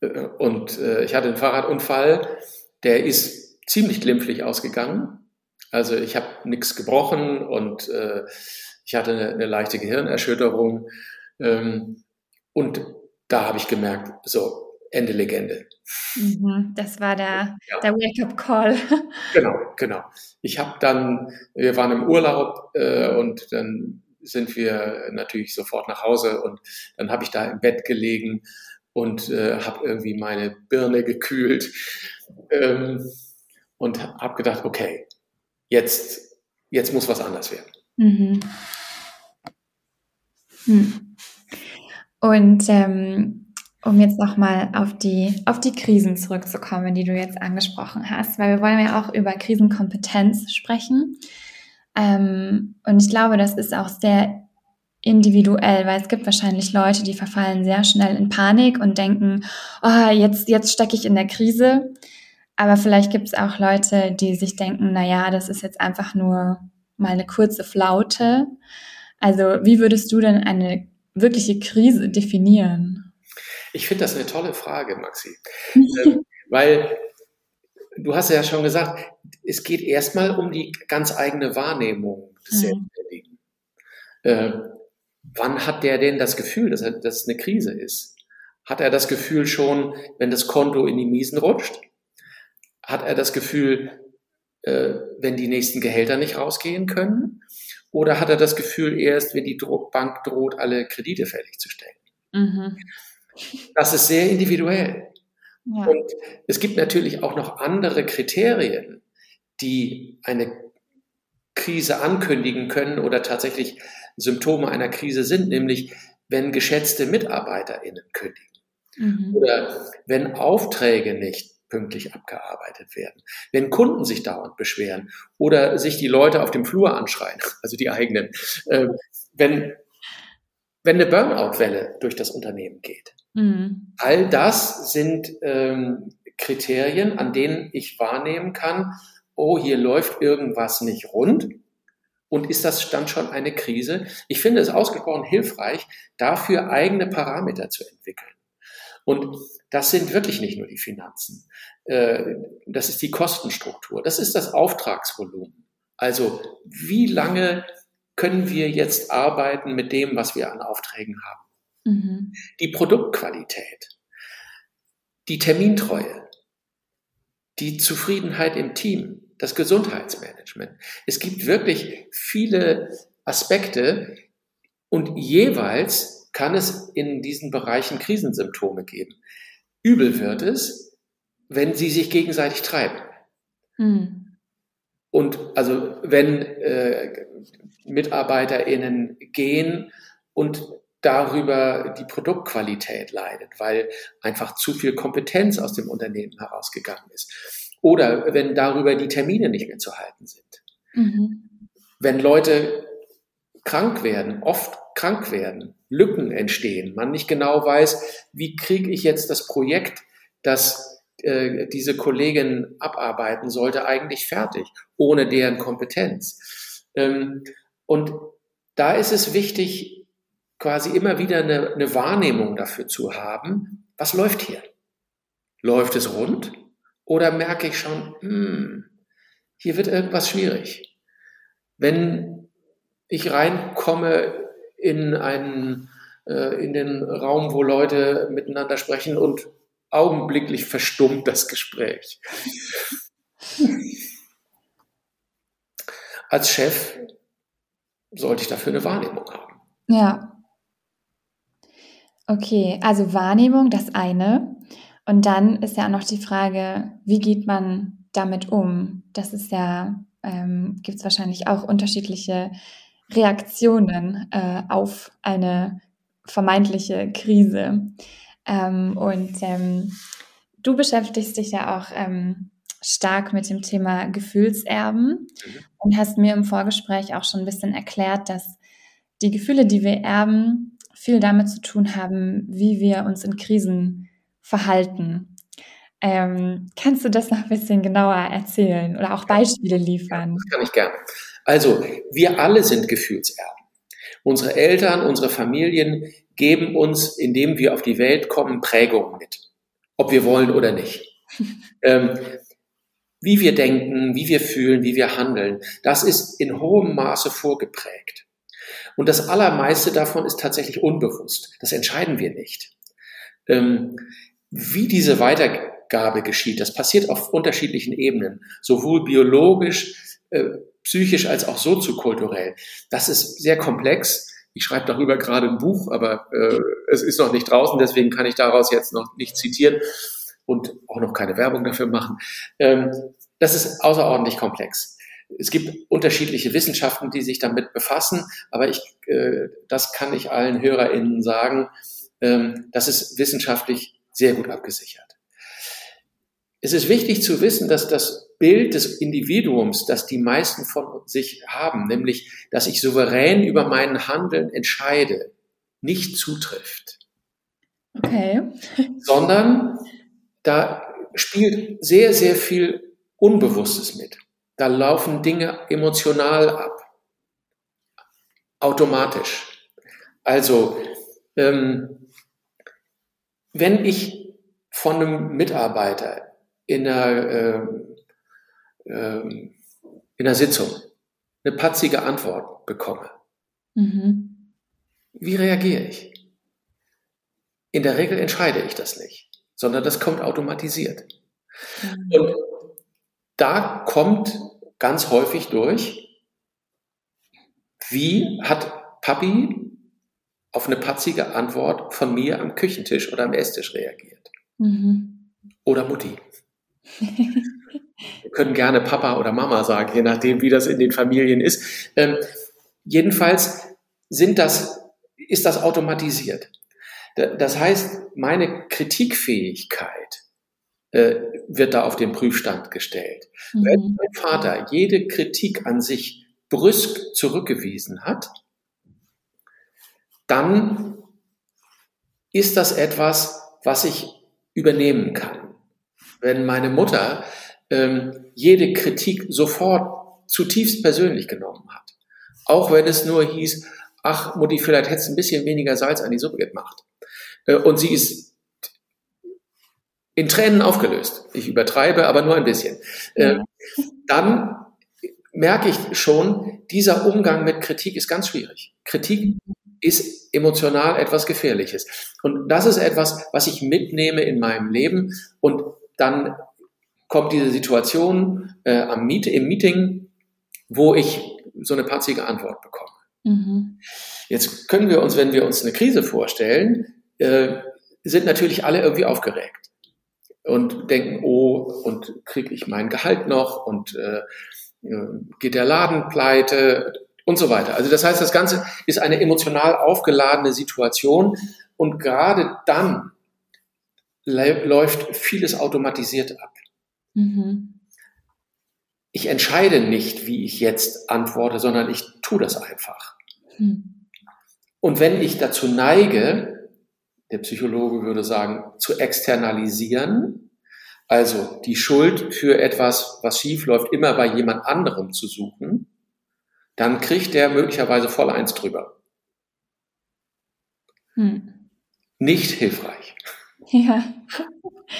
Speaker 1: Äh, und äh, ich hatte einen Fahrradunfall, der ist ziemlich glimpflich ausgegangen. Also ich habe nichts gebrochen und äh, ich hatte eine, eine leichte Gehirnerschütterung. Ähm, und da habe ich gemerkt, so, Ende Legende.
Speaker 3: Mhm, das war der, ja. der Wake-up-Call.
Speaker 1: Genau, genau. Ich habe dann, wir waren im Urlaub äh, und dann sind wir natürlich sofort nach Hause und dann habe ich da im Bett gelegen und äh, habe irgendwie meine Birne gekühlt ähm, und habe gedacht, okay, jetzt, jetzt muss was anders werden.
Speaker 3: Mhm. Hm. Und ähm, um jetzt nochmal auf die, auf die Krisen zurückzukommen, die du jetzt angesprochen hast, weil wir wollen ja auch über Krisenkompetenz sprechen. Ähm, und ich glaube, das ist auch sehr individuell, weil es gibt wahrscheinlich Leute, die verfallen sehr schnell in Panik und denken, oh, jetzt, jetzt stecke ich in der Krise. Aber vielleicht gibt es auch Leute, die sich denken, na ja, das ist jetzt einfach nur mal eine kurze Flaute. Also, wie würdest du denn eine wirkliche Krise definieren?
Speaker 1: Ich finde das eine tolle Frage, Maxi. ähm, weil du hast ja schon gesagt, es geht erstmal um die ganz eigene Wahrnehmung des mhm. Selbstständigen. Äh, wann hat der denn das Gefühl, dass, er, dass es eine Krise ist? Hat er das Gefühl schon, wenn das Konto in die Miesen rutscht? Hat er das Gefühl, äh, wenn die nächsten Gehälter nicht rausgehen können? Oder hat er das Gefühl erst, wenn die Bank droht, alle Kredite fertigzustellen? Mhm. Das ist sehr individuell. Ja. Und es gibt natürlich auch noch andere Kriterien, die eine Krise ankündigen können oder tatsächlich Symptome einer Krise sind, nämlich wenn geschätzte MitarbeiterInnen kündigen mhm. oder wenn Aufträge nicht pünktlich abgearbeitet werden, wenn Kunden sich dauernd beschweren oder sich die Leute auf dem Flur anschreien, also die eigenen, äh, wenn, wenn eine Burnout-Welle durch das Unternehmen geht. Mhm. All das sind ähm, Kriterien, an denen ich wahrnehmen kann, oh, hier läuft irgendwas nicht rund und ist das dann schon eine Krise? Ich finde es ausgesprochen hilfreich, dafür eigene Parameter zu entwickeln. Und das sind wirklich nicht nur die Finanzen. Äh, das ist die Kostenstruktur. Das ist das Auftragsvolumen. Also wie lange können wir jetzt arbeiten mit dem, was wir an Aufträgen haben? Mhm. Die Produktqualität, die Termintreue, die Zufriedenheit im Team, das Gesundheitsmanagement. Es gibt wirklich viele Aspekte und jeweils kann es in diesen Bereichen Krisensymptome geben. Übel wird es, wenn sie sich gegenseitig treiben. Hm. Und also wenn äh, MitarbeiterInnen gehen und darüber die Produktqualität leidet, weil einfach zu viel Kompetenz aus dem Unternehmen herausgegangen ist oder wenn darüber die Termine nicht mehr zu halten sind. Mhm. Wenn Leute krank werden, oft krank werden, Lücken entstehen, man nicht genau weiß, wie kriege ich jetzt das Projekt, das äh, diese Kollegin abarbeiten sollte, eigentlich fertig, ohne deren Kompetenz. Ähm, und da ist es wichtig, quasi immer wieder eine, eine Wahrnehmung dafür zu haben, was läuft hier? Läuft es rund? Oder merke ich schon, hm, hier wird irgendwas schwierig. Wenn ich reinkomme in einen, äh, in den Raum, wo Leute miteinander sprechen und augenblicklich verstummt das Gespräch. Als Chef sollte ich dafür eine Wahrnehmung haben.
Speaker 3: Ja. Okay, also Wahrnehmung, das eine. Und dann ist ja auch noch die Frage, wie geht man damit um? Das ist ja, ähm, gibt es wahrscheinlich auch unterschiedliche Reaktionen äh, auf eine vermeintliche Krise. Ähm, und ähm, du beschäftigst dich ja auch ähm, stark mit dem Thema Gefühlserben mhm. und hast mir im Vorgespräch auch schon ein bisschen erklärt, dass die Gefühle, die wir erben, viel damit zu tun haben, wie wir uns in Krisen Verhalten. Ähm, kannst du das noch ein bisschen genauer erzählen oder auch Beispiele liefern?
Speaker 1: Das kann ich gerne. Also, wir alle sind Gefühlserben. Unsere Eltern, unsere Familien geben uns, indem wir auf die Welt kommen, Prägungen mit. Ob wir wollen oder nicht. ähm, wie wir denken, wie wir fühlen, wie wir handeln, das ist in hohem Maße vorgeprägt. Und das Allermeiste davon ist tatsächlich unbewusst. Das entscheiden wir nicht. Ähm, wie diese Weitergabe geschieht, das passiert auf unterschiedlichen Ebenen, sowohl biologisch, äh, psychisch als auch soziokulturell. Das ist sehr komplex. Ich schreibe darüber gerade ein Buch, aber äh, es ist noch nicht draußen, deswegen kann ich daraus jetzt noch nicht zitieren und auch noch keine Werbung dafür machen. Ähm, das ist außerordentlich komplex. Es gibt unterschiedliche Wissenschaften, die sich damit befassen, aber ich, äh, das kann ich allen HörerInnen sagen, ähm, das ist wissenschaftlich sehr gut abgesichert. Es ist wichtig zu wissen, dass das Bild des Individuums, das die meisten von sich haben, nämlich, dass ich souverän über mein Handeln entscheide, nicht zutrifft.
Speaker 3: Okay.
Speaker 1: Sondern da spielt sehr, sehr viel Unbewusstes mit. Da laufen Dinge emotional ab. Automatisch. Also, ähm, wenn ich von einem Mitarbeiter in einer, äh, äh, in einer Sitzung eine patzige Antwort bekomme, mhm. wie reagiere ich? In der Regel entscheide ich das nicht, sondern das kommt automatisiert. Mhm. Und da kommt ganz häufig durch, wie hat Papi auf eine patzige Antwort von mir am Küchentisch oder am Esstisch reagiert? Mhm. Oder Mutti. Wir können gerne Papa oder Mama sagen, je nachdem, wie das in den Familien ist. Ähm, jedenfalls sind das, ist das automatisiert. Das heißt, meine Kritikfähigkeit äh, wird da auf den Prüfstand gestellt. Mhm. Wenn mein Vater jede Kritik an sich brüsk zurückgewiesen hat, dann ist das etwas, was ich übernehmen kann wenn meine Mutter ähm, jede Kritik sofort zutiefst persönlich genommen hat. Auch wenn es nur hieß, ach Mutti, vielleicht hättest du ein bisschen weniger Salz an die Suppe gemacht. Äh, und sie ist in Tränen aufgelöst. Ich übertreibe, aber nur ein bisschen. Äh, dann merke ich schon, dieser Umgang mit Kritik ist ganz schwierig. Kritik ist emotional etwas Gefährliches. Und das ist etwas, was ich mitnehme in meinem Leben und dann kommt diese Situation äh, am Meet, im Meeting, wo ich so eine patzige Antwort bekomme. Mhm. Jetzt können wir uns, wenn wir uns eine Krise vorstellen, äh, sind natürlich alle irgendwie aufgeregt und denken, oh, und kriege ich mein Gehalt noch und äh, äh, geht der Laden pleite und so weiter. Also das heißt, das Ganze ist eine emotional aufgeladene Situation und gerade dann läuft vieles automatisiert ab. Mhm. Ich entscheide nicht, wie ich jetzt antworte, sondern ich tue das einfach. Mhm. Und wenn ich dazu neige, der Psychologe würde sagen, zu externalisieren, also die Schuld für etwas, was schief läuft, immer bei jemand anderem zu suchen, dann kriegt der möglicherweise voll eins drüber. Hm. Nicht hilfreich. Ja.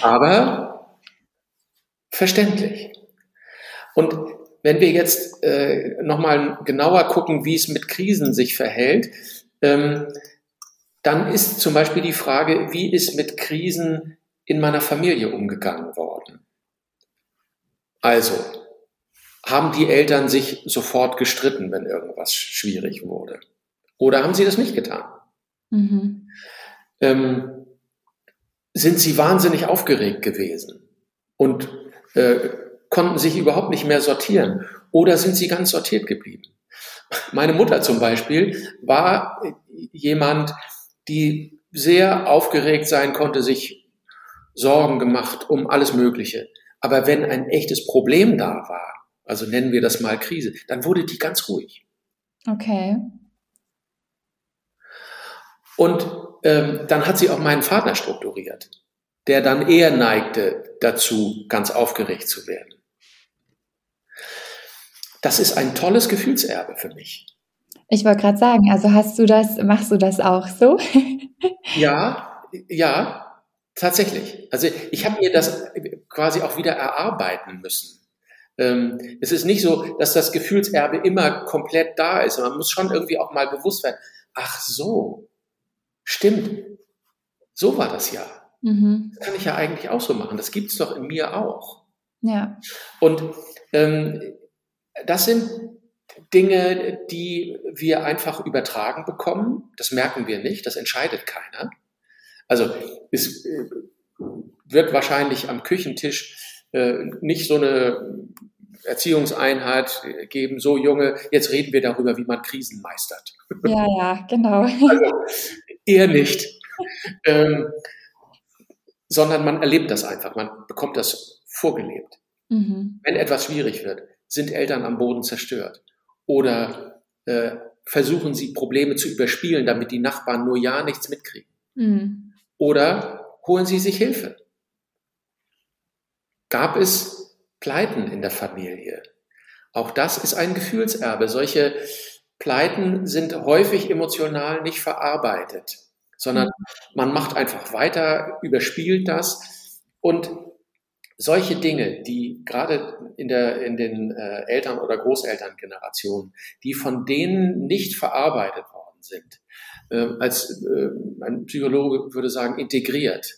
Speaker 1: Aber verständlich. Und wenn wir jetzt äh, nochmal genauer gucken, wie es mit Krisen sich verhält, ähm, dann ist zum Beispiel die Frage, wie ist mit Krisen in meiner Familie umgegangen worden? Also, haben die Eltern sich sofort gestritten, wenn irgendwas schwierig wurde? Oder haben sie das nicht getan? Mhm. Ähm, sind sie wahnsinnig aufgeregt gewesen und äh, konnten sich überhaupt nicht mehr sortieren oder sind sie ganz sortiert geblieben. Meine Mutter zum Beispiel war jemand, die sehr aufgeregt sein konnte, sich Sorgen gemacht um alles Mögliche. Aber wenn ein echtes Problem da war, also nennen wir das mal Krise, dann wurde die ganz ruhig.
Speaker 3: Okay.
Speaker 1: Und ähm, dann hat sie auch meinen Vater strukturiert, der dann eher neigte dazu, ganz aufgeregt zu werden. Das ist ein tolles Gefühlserbe für mich.
Speaker 3: Ich wollte gerade sagen, also hast du das, machst du das auch so?
Speaker 1: ja, ja, tatsächlich. Also ich habe mir das quasi auch wieder erarbeiten müssen. Ähm, es ist nicht so, dass das Gefühlserbe immer komplett da ist. Man muss schon irgendwie auch mal bewusst werden, ach so, Stimmt. So war das ja. Mhm. Das kann ich ja eigentlich auch so machen. Das gibt es doch in mir auch.
Speaker 3: Ja.
Speaker 1: Und ähm, das sind Dinge, die wir einfach übertragen bekommen. Das merken wir nicht, das entscheidet keiner. Also es äh, wird wahrscheinlich am Küchentisch äh, nicht so eine Erziehungseinheit geben, so Junge, jetzt reden wir darüber, wie man Krisen meistert.
Speaker 3: Ja, ja, genau.
Speaker 1: Also, eher nicht. ähm, sondern man erlebt das einfach, man bekommt das vorgelebt. Mhm. Wenn etwas schwierig wird, sind Eltern am Boden zerstört oder äh, versuchen sie Probleme zu überspielen, damit die Nachbarn nur ja nichts mitkriegen. Mhm. Oder holen sie sich Hilfe. Gab es Pleiten in der Familie? Auch das ist ein Gefühlserbe. Solche Pleiten sind häufig emotional nicht verarbeitet, sondern man macht einfach weiter, überspielt das und solche Dinge, die gerade in, der, in den äh, Eltern- oder Großelterngenerationen, die von denen nicht verarbeitet worden sind, äh, als äh, ein Psychologe würde sagen, integriert,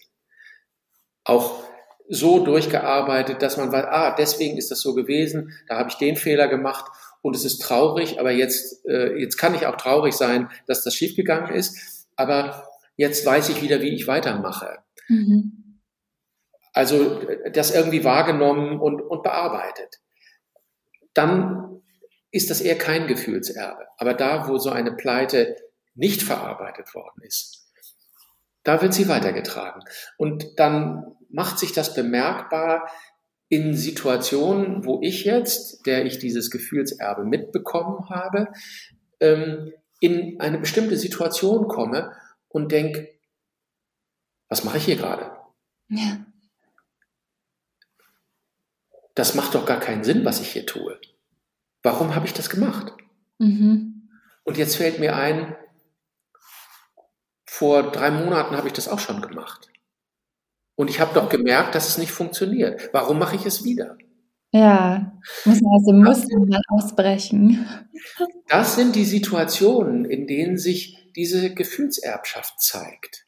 Speaker 1: auch so durchgearbeitet, dass man weiß, ah, deswegen ist das so gewesen, da habe ich den Fehler gemacht und es ist traurig, aber jetzt, äh, jetzt kann ich auch traurig sein, dass das schiefgegangen ist, aber jetzt weiß ich wieder, wie ich weitermache. Mhm. Also das irgendwie wahrgenommen und, und bearbeitet. Dann ist das eher kein Gefühlserbe. Aber da, wo so eine Pleite nicht verarbeitet worden ist, da wird sie weitergetragen. Und dann macht sich das bemerkbar in Situationen, wo ich jetzt, der ich dieses Gefühlserbe mitbekommen habe, ähm, in eine bestimmte Situation komme und denke, was mache ich hier gerade? Ja das macht doch gar keinen Sinn, was ich hier tue. Warum habe ich das gemacht? Mhm. Und jetzt fällt mir ein, vor drei Monaten habe ich das auch schon gemacht. Und ich habe doch gemerkt, dass es nicht funktioniert. Warum mache ich es wieder?
Speaker 3: Ja, muss man dem Muster mal ausbrechen.
Speaker 1: Das sind die Situationen, in denen sich diese Gefühlserbschaft zeigt.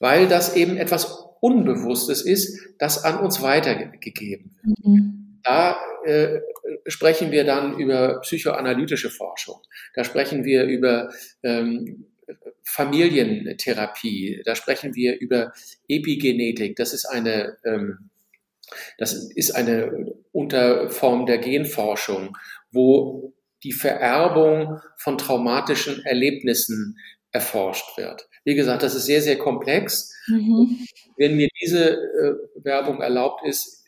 Speaker 1: Weil das eben etwas Unbewusstes ist, das an uns weitergegeben wird. Mhm. Da äh, sprechen wir dann über psychoanalytische Forschung. Da sprechen wir über ähm, Familientherapie. Da sprechen wir über Epigenetik. Das ist eine ähm, das ist eine Unterform der Genforschung, wo die Vererbung von traumatischen Erlebnissen erforscht wird. Wie gesagt, das ist sehr, sehr komplex. Mhm. Wenn mir diese äh, Werbung erlaubt ist,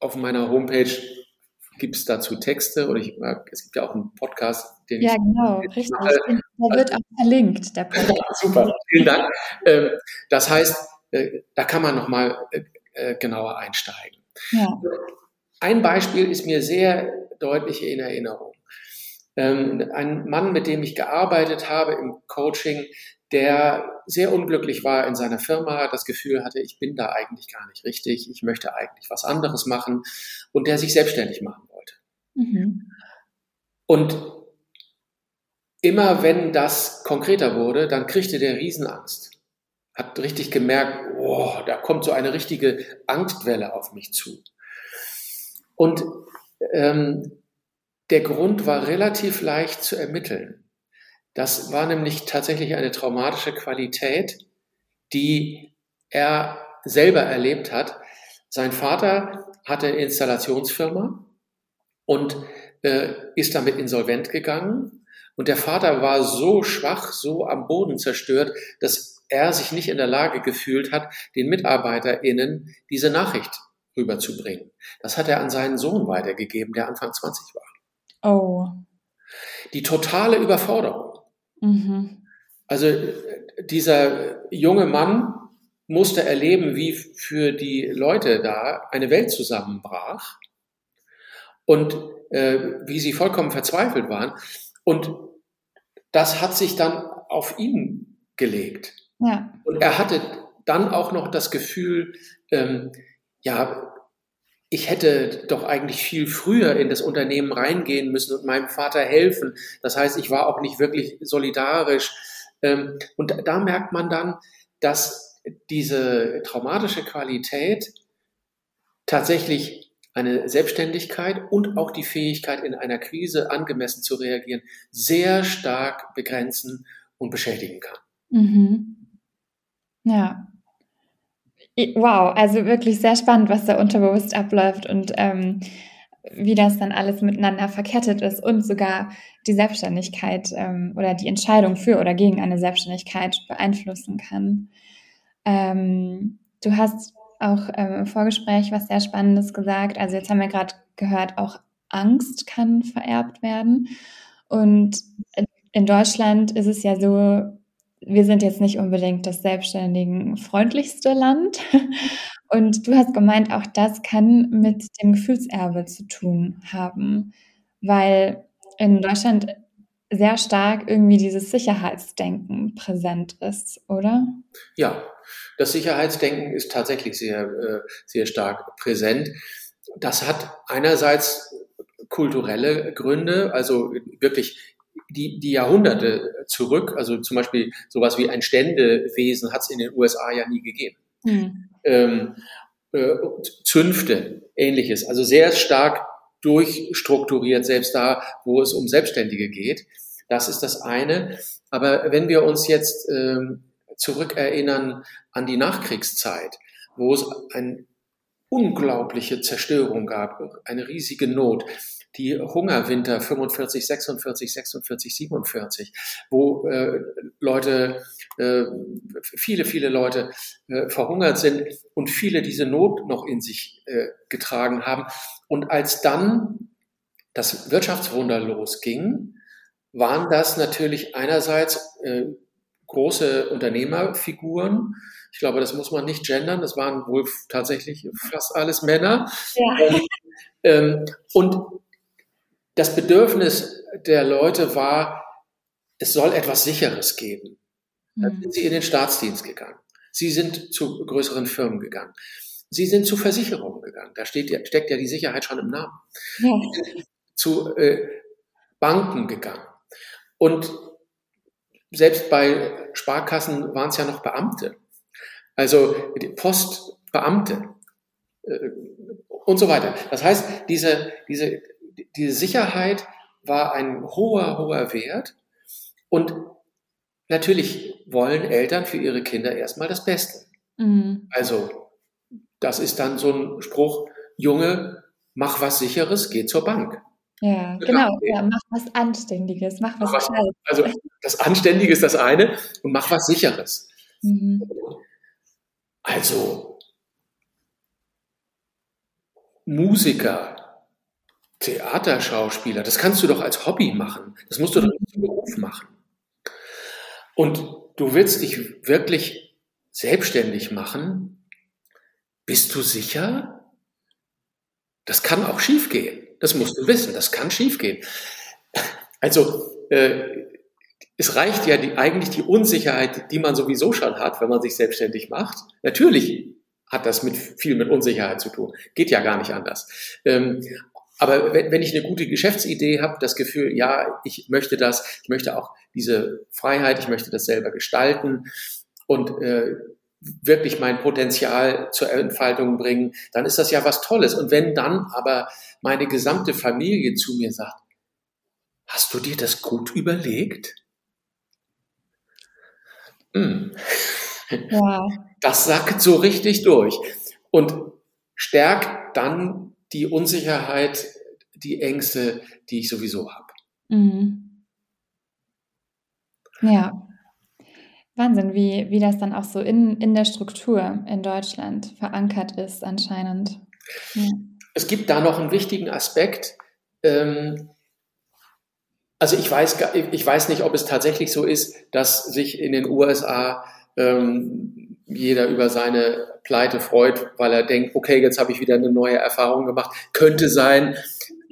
Speaker 1: auf meiner Homepage gibt es dazu Texte oder ich, es gibt ja auch einen Podcast,
Speaker 3: den ja, ich. Ja, genau, richtig. Mache. Der wird auch verlinkt, der
Speaker 1: Podcast. Super, vielen Dank. Ähm, das heißt, äh, da kann man nochmal äh, genauer einsteigen. Ja. Ein Beispiel ist mir sehr deutlich in Erinnerung. Ähm, ein Mann, mit dem ich gearbeitet habe im Coaching, der sehr unglücklich war in seiner Firma, das Gefühl hatte, ich bin da eigentlich gar nicht richtig, ich möchte eigentlich was anderes machen und der sich selbstständig machen wollte. Mhm. Und immer wenn das konkreter wurde, dann kriegte der Riesenangst. Hat richtig gemerkt, oh, da kommt so eine richtige Angstwelle auf mich zu. Und ähm, der Grund war relativ leicht zu ermitteln. Das war nämlich tatsächlich eine traumatische Qualität, die er selber erlebt hat. Sein Vater hatte eine Installationsfirma und äh, ist damit insolvent gegangen. Und der Vater war so schwach, so am Boden zerstört, dass er sich nicht in der Lage gefühlt hat, den MitarbeiterInnen diese Nachricht rüberzubringen. Das hat er an seinen Sohn weitergegeben, der Anfang 20 war. Oh. Die totale Überforderung. Mhm. Also dieser junge Mann musste erleben, wie für die Leute da eine Welt zusammenbrach und äh, wie sie vollkommen verzweifelt waren. Und das hat sich dann auf ihn gelegt. Ja. Und er hatte dann auch noch das Gefühl, ähm, ja, ich hätte doch eigentlich viel früher in das Unternehmen reingehen müssen und meinem Vater helfen. Das heißt, ich war auch nicht wirklich solidarisch. Ähm, und da merkt man dann, dass diese traumatische Qualität tatsächlich eine Selbstständigkeit und auch die Fähigkeit, in einer Krise angemessen zu reagieren, sehr stark begrenzen und beschädigen kann. Mhm.
Speaker 3: Ja. Wow, also wirklich sehr spannend, was da unterbewusst abläuft. Und ähm, wie das dann alles miteinander verkettet ist und sogar die Selbstständigkeit ähm, oder die Entscheidung für oder gegen eine Selbstständigkeit beeinflussen kann. Ähm, du hast auch ähm, im Vorgespräch was sehr Spannendes gesagt. Also jetzt haben wir gerade gehört, auch Angst kann vererbt werden. Und in Deutschland ist es ja so, wir sind jetzt nicht unbedingt das selbstständigen freundlichste Land. Und du hast gemeint, auch das kann mit dem Gefühlserbe zu tun haben, weil in Deutschland sehr stark irgendwie dieses Sicherheitsdenken präsent ist, oder?
Speaker 1: Ja, das Sicherheitsdenken ist tatsächlich sehr, äh, sehr stark präsent. Das hat einerseits kulturelle Gründe, also wirklich die, die Jahrhunderte zurück, also zum Beispiel sowas wie ein Ständewesen hat es in den USA ja nie gegeben. Hm. Ähm, äh, Zünfte, ähnliches, also sehr stark durchstrukturiert, selbst da, wo es um Selbstständige geht. Das ist das eine. Aber wenn wir uns jetzt ähm, zurückerinnern an die Nachkriegszeit, wo es eine unglaubliche Zerstörung gab, eine riesige Not, die Hungerwinter 45, 46, 46, 47, wo äh, Leute, äh, viele, viele Leute äh, verhungert sind und viele diese Not noch in sich äh, getragen haben. Und als dann das Wirtschaftswunder losging, waren das natürlich einerseits äh, große Unternehmerfiguren. Ich glaube, das muss man nicht gendern. Das waren wohl tatsächlich fast alles Männer. Ja. Ähm, und das Bedürfnis der Leute war, es soll etwas Sicheres geben. Dann mhm. sind sie in den Staatsdienst gegangen. Sie sind zu größeren Firmen gegangen. Sie sind zu Versicherungen gegangen. Da steht, steckt ja die Sicherheit schon im Namen. Ja. Zu äh, Banken gegangen. Und selbst bei Sparkassen waren es ja noch Beamte. Also Postbeamte äh, und so weiter. Das heißt, diese, diese die Sicherheit war ein hoher, hoher Wert. Und natürlich wollen Eltern für ihre Kinder erstmal das Beste. Mhm. Also, das ist dann so ein Spruch, Junge, mach was Sicheres, geh zur Bank.
Speaker 3: Ja, genau. Ja, mach was Anständiges, mach was, was
Speaker 1: Also, das Anständige ist das eine und mach was Sicheres. Mhm. Also, Musiker, Theaterschauspieler, das kannst du doch als Hobby machen. Das musst du doch nicht Beruf machen. Und du willst dich wirklich selbstständig machen. Bist du sicher? Das kann auch schiefgehen. Das musst du wissen. Das kann schiefgehen. Also, äh, es reicht ja die, eigentlich die Unsicherheit, die man sowieso schon hat, wenn man sich selbstständig macht. Natürlich hat das mit, viel mit Unsicherheit zu tun. Geht ja gar nicht anders. Ähm, aber wenn, wenn ich eine gute Geschäftsidee habe, das Gefühl, ja, ich möchte das, ich möchte auch diese Freiheit, ich möchte das selber gestalten und äh, wirklich mein Potenzial zur Entfaltung bringen, dann ist das ja was Tolles. Und wenn dann aber meine gesamte Familie zu mir sagt, hast du dir das gut überlegt? Hm. Ja. Das sackt so richtig durch und stärkt dann die Unsicherheit, die Ängste, die ich sowieso habe. Mhm.
Speaker 3: Ja. Wahnsinn, wie, wie das dann auch so in, in der Struktur in Deutschland verankert ist anscheinend.
Speaker 1: Ja. Es gibt da noch einen wichtigen Aspekt. Ähm, also ich weiß, ich weiß nicht, ob es tatsächlich so ist, dass sich in den USA ähm, jeder über seine Pleite freut, weil er denkt, okay, jetzt habe ich wieder eine neue Erfahrung gemacht. Könnte sein,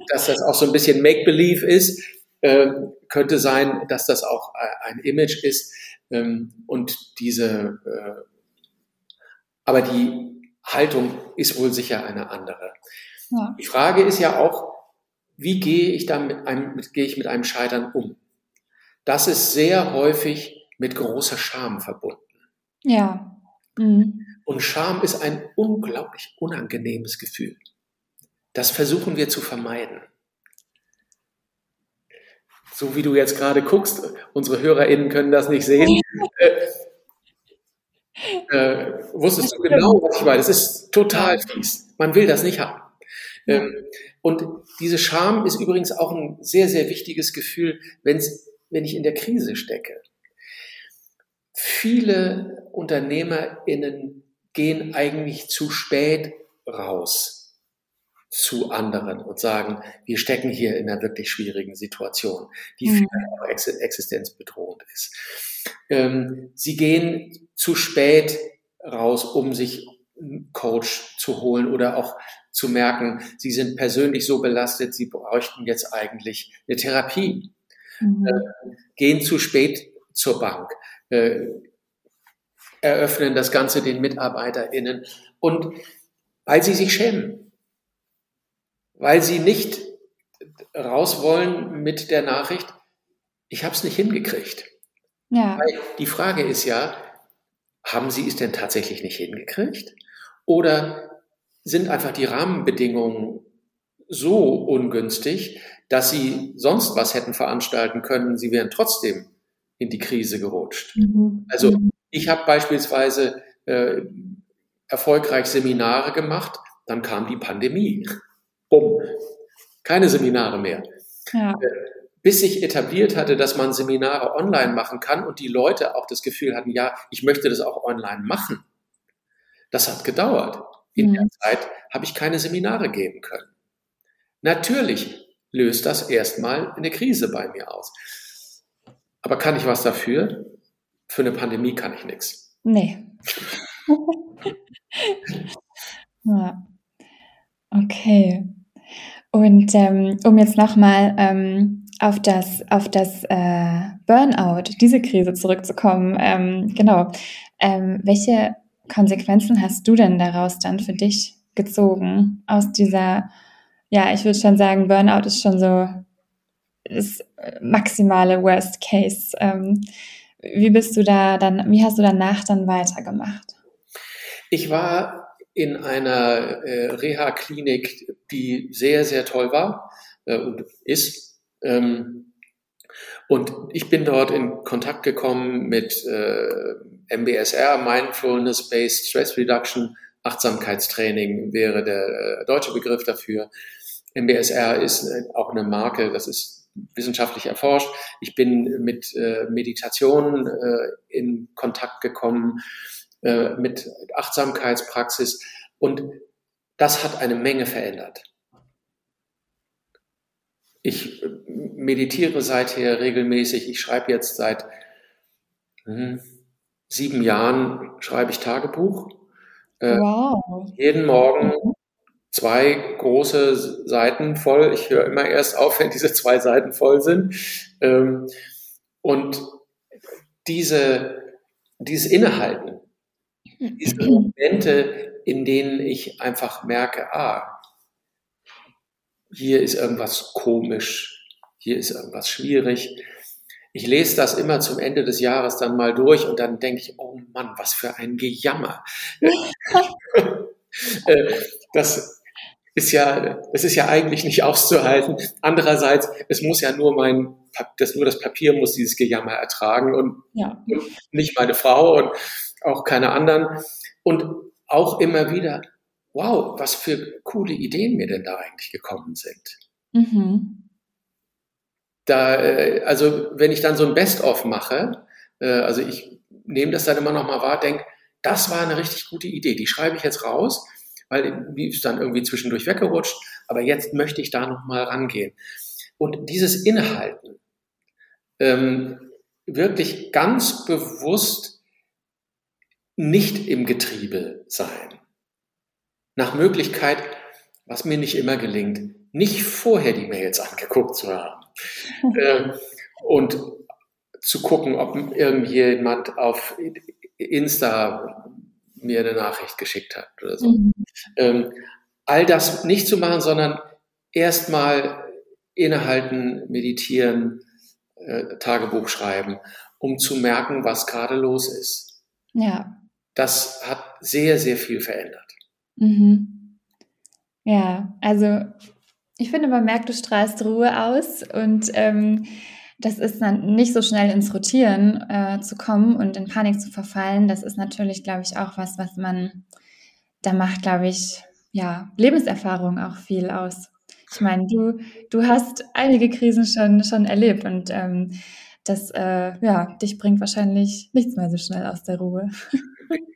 Speaker 1: dass das auch so ein bisschen Make-Believe ist. Ähm, könnte sein, dass das auch äh, ein Image ist. Ähm, und diese, äh, aber die Haltung ist wohl sicher eine andere. Ja. Die Frage ist ja auch, wie gehe ich dann mit einem, mit, gehe ich mit einem Scheitern um? Das ist sehr häufig mit großer Scham verbunden.
Speaker 3: Ja. Mhm.
Speaker 1: Und Scham ist ein unglaublich unangenehmes Gefühl. Das versuchen wir zu vermeiden. So wie du jetzt gerade guckst, unsere HörerInnen können das nicht sehen. äh, äh, wusstest du genau, was ich meine? Das ist total fies. Man will das nicht haben. Ähm, und diese Scham ist übrigens auch ein sehr, sehr wichtiges Gefühl, wenn's, wenn ich in der Krise stecke. Viele UnternehmerInnen gehen eigentlich zu spät raus zu anderen und sagen, wir stecken hier in einer wirklich schwierigen Situation, die mhm. vielleicht auch existenzbedrohend ist. Ähm, sie gehen zu spät raus, um sich einen Coach zu holen oder auch zu merken, sie sind persönlich so belastet, sie bräuchten jetzt eigentlich eine Therapie. Mhm. Äh, gehen zu spät zur Bank, äh, eröffnen das Ganze den MitarbeiterInnen und weil sie sich schämen, weil sie nicht raus wollen mit der Nachricht, ich habe es nicht hingekriegt. Ja. Weil die Frage ist ja, haben Sie es denn tatsächlich nicht hingekriegt? Oder sind einfach die Rahmenbedingungen so ungünstig, dass Sie sonst was hätten veranstalten können, Sie wären trotzdem in die Krise gerutscht? Mhm. Also mhm. ich habe beispielsweise äh, erfolgreich Seminare gemacht, dann kam die Pandemie. Bumm, keine Seminare mehr. Ja. Äh, bis sich etabliert hatte, dass man Seminare online machen kann und die Leute auch das Gefühl hatten, ja, ich möchte das auch online machen. Das hat gedauert. In mhm. der Zeit habe ich keine Seminare geben können. Natürlich löst das erstmal eine Krise bei mir aus. Aber kann ich was dafür? Für eine Pandemie kann ich nichts.
Speaker 3: Nee. ja. Okay. Und ähm, um jetzt nochmal ähm, auf das, auf das äh, Burnout, diese Krise zurückzukommen. Ähm, genau. Ähm, welche Konsequenzen hast du denn daraus dann für dich gezogen aus dieser, ja, ich würde schon sagen, Burnout ist schon so das maximale Worst Case. Ähm, wie bist du da dann, wie hast du danach dann weitergemacht?
Speaker 1: Ich war in einer äh, Reha-Klinik, die sehr, sehr toll war äh, und ist ähm, und ich bin dort in Kontakt gekommen mit äh, MBSR, Mindfulness-Based Stress Reduction, Achtsamkeitstraining wäre der äh, deutsche Begriff dafür. MBSR ist äh, auch eine Marke, das ist wissenschaftlich erforscht. Ich bin mit äh, Meditation äh, in Kontakt gekommen, äh, mit Achtsamkeitspraxis und das hat eine Menge verändert. Ich meditiere seither regelmäßig. Ich schreibe jetzt seit hm, sieben Jahren schreibe ich Tagebuch. Äh, wow. Jeden Morgen zwei große Seiten voll. Ich höre immer erst auf, wenn diese zwei Seiten voll sind. Ähm, und diese, dieses Innehalten, diese Momente, in denen ich einfach merke, ah, hier ist irgendwas komisch, hier ist irgendwas schwierig. Ich lese das immer zum Ende des Jahres dann mal durch und dann denke ich, oh Mann, was für ein Gejammer. Äh, das ist ja, das ist ja eigentlich nicht auszuhalten. Andererseits, es muss ja nur mein, das, nur das Papier muss dieses Gejammer ertragen und, ja. und nicht meine Frau und auch keine anderen. Und auch immer wieder, wow, was für coole Ideen mir denn da eigentlich gekommen sind. Mhm da, äh, also wenn ich dann so ein Best-of mache, äh, also ich nehme das dann immer noch mal wahr, denke, das war eine richtig gute Idee, die schreibe ich jetzt raus, weil die ist dann irgendwie zwischendurch weggerutscht, aber jetzt möchte ich da noch mal rangehen. Und dieses Inhalten, ähm, wirklich ganz bewusst nicht im Getriebe sein. Nach Möglichkeit, was mir nicht immer gelingt, nicht vorher die Mails angeguckt zu haben äh, und zu gucken, ob irgendjemand auf Insta mir eine Nachricht geschickt hat oder so. Mhm. Ähm, all das nicht zu machen, sondern erstmal innehalten, meditieren, äh, Tagebuch schreiben, um zu merken, was gerade los ist. Ja. Das hat sehr, sehr viel verändert.
Speaker 3: Mhm. Ja, also ich finde, man merkt, du strahlst Ruhe aus und ähm, das ist dann nicht so schnell ins Rotieren äh, zu kommen und in Panik zu verfallen. Das ist natürlich, glaube ich, auch was, was man da macht, glaube ich, ja, Lebenserfahrung auch viel aus. Ich meine, du, du hast einige Krisen schon, schon erlebt und ähm, das, äh, ja, dich bringt wahrscheinlich nichts mehr so schnell aus der Ruhe.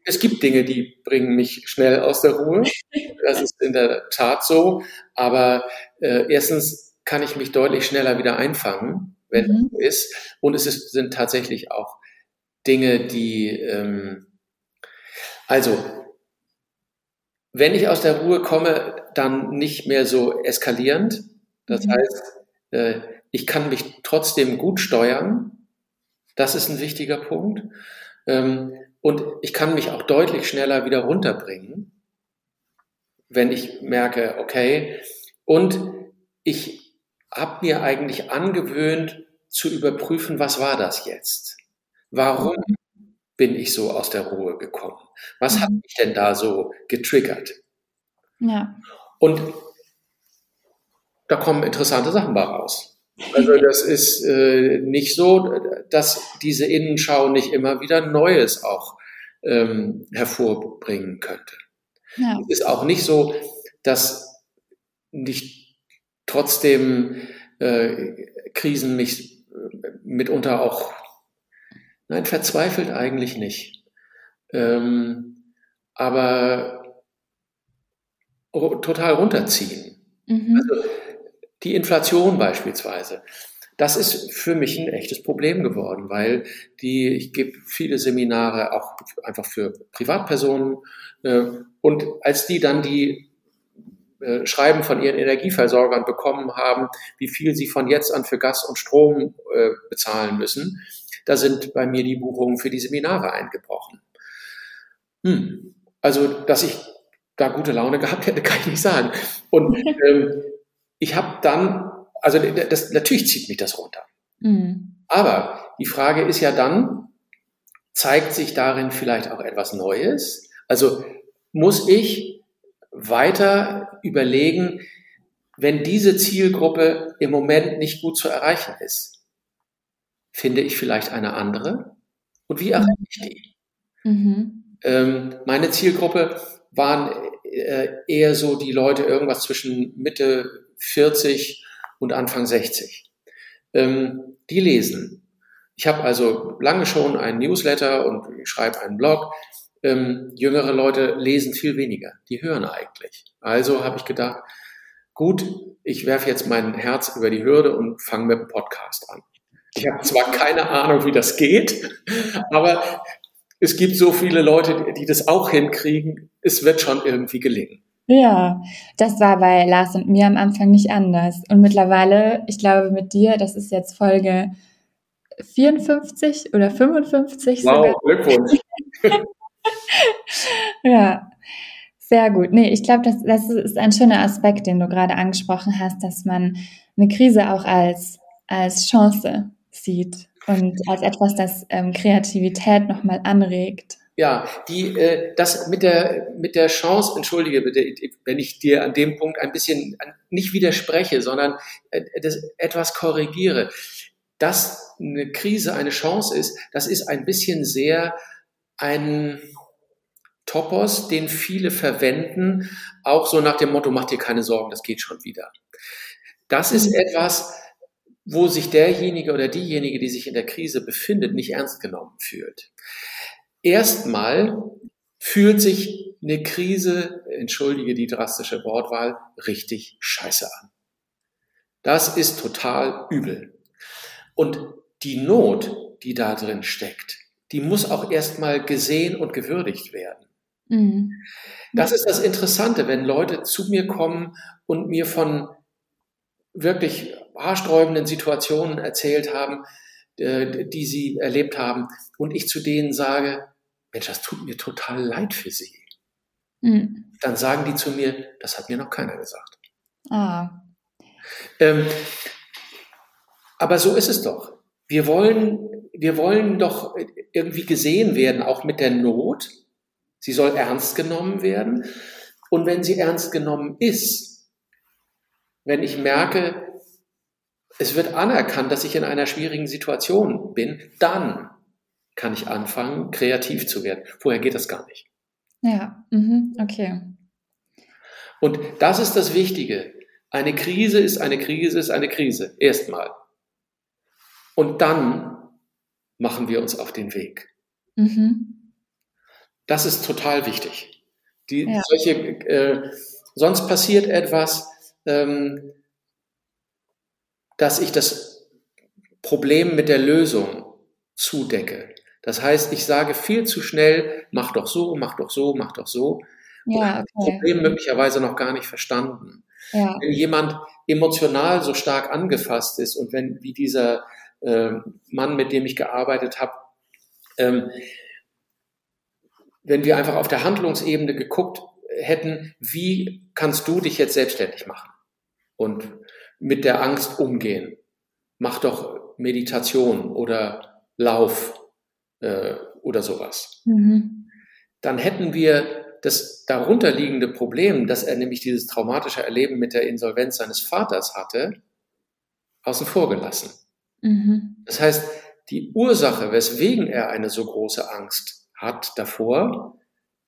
Speaker 1: Es gibt Dinge, die bringen mich schnell aus der Ruhe. Das ist in der Tat so. Aber äh, erstens kann ich mich deutlich schneller wieder einfangen, wenn mhm. es so ist. Und es ist, sind tatsächlich auch Dinge, die, ähm, also, wenn ich aus der Ruhe komme, dann nicht mehr so eskalierend. Das mhm. heißt, äh, ich kann mich trotzdem gut steuern. Das ist ein wichtiger Punkt. Ähm, und ich kann mich auch deutlich schneller wieder runterbringen, wenn ich merke, okay. Und ich habe mir eigentlich angewöhnt zu überprüfen, was war das jetzt? Warum bin ich so aus der Ruhe gekommen? Was hat mhm. mich denn da so getriggert? Ja. Und da kommen interessante Sachen bei raus. Also das ist äh, nicht so, dass diese Innenschau nicht immer wieder Neues auch ähm, hervorbringen könnte. Ja. Es ist auch nicht so, dass nicht trotzdem äh, Krisen mich äh, mitunter auch, nein, verzweifelt eigentlich nicht. Ähm, aber total runterziehen. Mhm. Also die Inflation beispielsweise. Das ist für mich ein echtes Problem geworden, weil die, ich gebe viele Seminare auch einfach für Privatpersonen äh, und als die dann die äh, Schreiben von ihren Energieversorgern bekommen haben, wie viel sie von jetzt an für Gas und Strom äh, bezahlen müssen, da sind bei mir die Buchungen für die Seminare eingebrochen. Hm. Also, dass ich da gute Laune gehabt hätte, kann ich nicht sagen. Und ähm, ich habe dann, also das, natürlich zieht mich das runter. Mhm. Aber die Frage ist ja dann, zeigt sich darin vielleicht auch etwas Neues? Also muss ich weiter überlegen, wenn diese Zielgruppe im Moment nicht gut zu erreichen ist, finde ich vielleicht eine andere? Und wie erreiche ich die? Mhm. Ähm, meine Zielgruppe waren äh, eher so die Leute irgendwas zwischen Mitte 40 und Anfang 60. Ähm, die lesen. Ich habe also lange schon einen Newsletter und schreibe einen Blog. Ähm, jüngere Leute lesen viel weniger. Die hören eigentlich. Also habe ich gedacht, gut, ich werfe jetzt mein Herz über die Hürde und fange mit dem Podcast an. Ich habe zwar keine Ahnung, wie das geht, aber es gibt so viele Leute, die das auch hinkriegen. Es wird schon irgendwie gelingen.
Speaker 3: Ja, das war bei Lars und mir am Anfang nicht anders. Und mittlerweile, ich glaube mit dir, das ist jetzt Folge 54 oder 55 wow, sogar. Glückwunsch. ja, sehr gut. Nee, ich glaube, das, das ist ein schöner Aspekt, den du gerade angesprochen hast, dass man eine Krise auch als, als Chance sieht und als etwas, das ähm, Kreativität nochmal anregt.
Speaker 1: Ja, die, äh, das mit der, mit der Chance, entschuldige bitte, wenn ich dir an dem Punkt ein bisschen nicht widerspreche, sondern äh, das etwas korrigiere. Dass eine Krise eine Chance ist, das ist ein bisschen sehr ein Topos, den viele verwenden, auch so nach dem Motto, mach dir keine Sorgen, das geht schon wieder. Das ist mhm. etwas, wo sich derjenige oder diejenige, die sich in der Krise befindet, nicht ernst genommen fühlt erstmal fühlt sich eine Krise, entschuldige die drastische Wortwahl, richtig scheiße an. Das ist total übel. Und die Not, die da drin steckt, die muss auch erstmal gesehen und gewürdigt werden. Mhm. Das ist das Interessante, wenn Leute zu mir kommen und mir von wirklich haarsträubenden Situationen erzählt haben, äh, die sie erlebt haben, und ich zu denen sage, Mensch, das tut mir total leid für sie. Mhm. Dann sagen die zu mir, das hat mir noch keiner gesagt. Ah. Ähm, aber so ist es doch. Wir wollen, wir wollen doch irgendwie gesehen werden, auch mit der Not. Sie soll ernst genommen werden. Und wenn sie ernst genommen ist, wenn ich merke, es wird anerkannt, dass ich in einer schwierigen Situation bin, dann kann ich anfangen, kreativ zu werden. Vorher geht das gar nicht.
Speaker 3: Ja, mhm, okay.
Speaker 1: Und das ist das Wichtige. Eine Krise ist eine Krise ist eine Krise. Erstmal. Und dann machen wir uns auf den Weg. Mhm. Das ist total wichtig. Die, ja. solche, äh, sonst passiert etwas, ähm, dass ich das Problem mit der Lösung zudecke. Das heißt, ich sage viel zu schnell, mach doch so, mach doch so, mach doch so. Ja, okay. Das Problem möglicherweise noch gar nicht verstanden. Ja. Wenn jemand emotional so stark angefasst ist und wenn, wie dieser äh, Mann, mit dem ich gearbeitet habe, ähm, wenn wir einfach auf der Handlungsebene geguckt hätten, wie kannst du dich jetzt selbstständig machen und mit der Angst umgehen? Mach doch Meditation oder Lauf äh, oder sowas. Mhm. Dann hätten wir das darunterliegende Problem, dass er nämlich dieses traumatische Erleben mit der Insolvenz seines Vaters hatte, außen vor gelassen. Mhm. Das heißt, die Ursache, weswegen er eine so große Angst hat davor,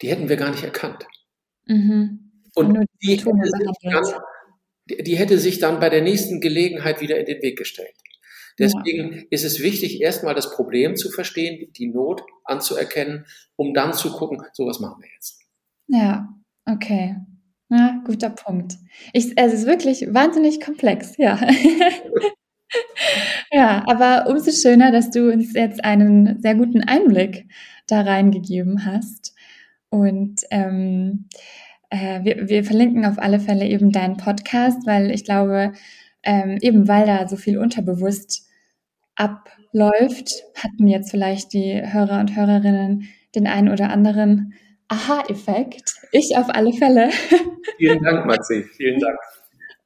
Speaker 1: die hätten wir gar nicht erkannt. Mhm. Und die hätte, dann, die hätte, sich dann bei der nächsten Gelegenheit wieder in den Weg gestellt. Deswegen ja. ist es wichtig, erstmal das Problem zu verstehen, die Not anzuerkennen, um dann zu gucken, so was machen wir jetzt.
Speaker 3: Ja, okay. Ja, guter Punkt. Ich, es ist wirklich wahnsinnig komplex, ja. ja, aber umso schöner, dass du uns jetzt einen sehr guten Einblick da reingegeben hast. Und ähm, äh, wir, wir verlinken auf alle Fälle eben deinen Podcast, weil ich glaube, ähm, eben weil da so viel unterbewusst abläuft, hatten jetzt vielleicht die Hörer und Hörerinnen den einen oder anderen Aha-Effekt. Ich auf alle Fälle.
Speaker 1: Vielen Dank, Maxi. Vielen Dank.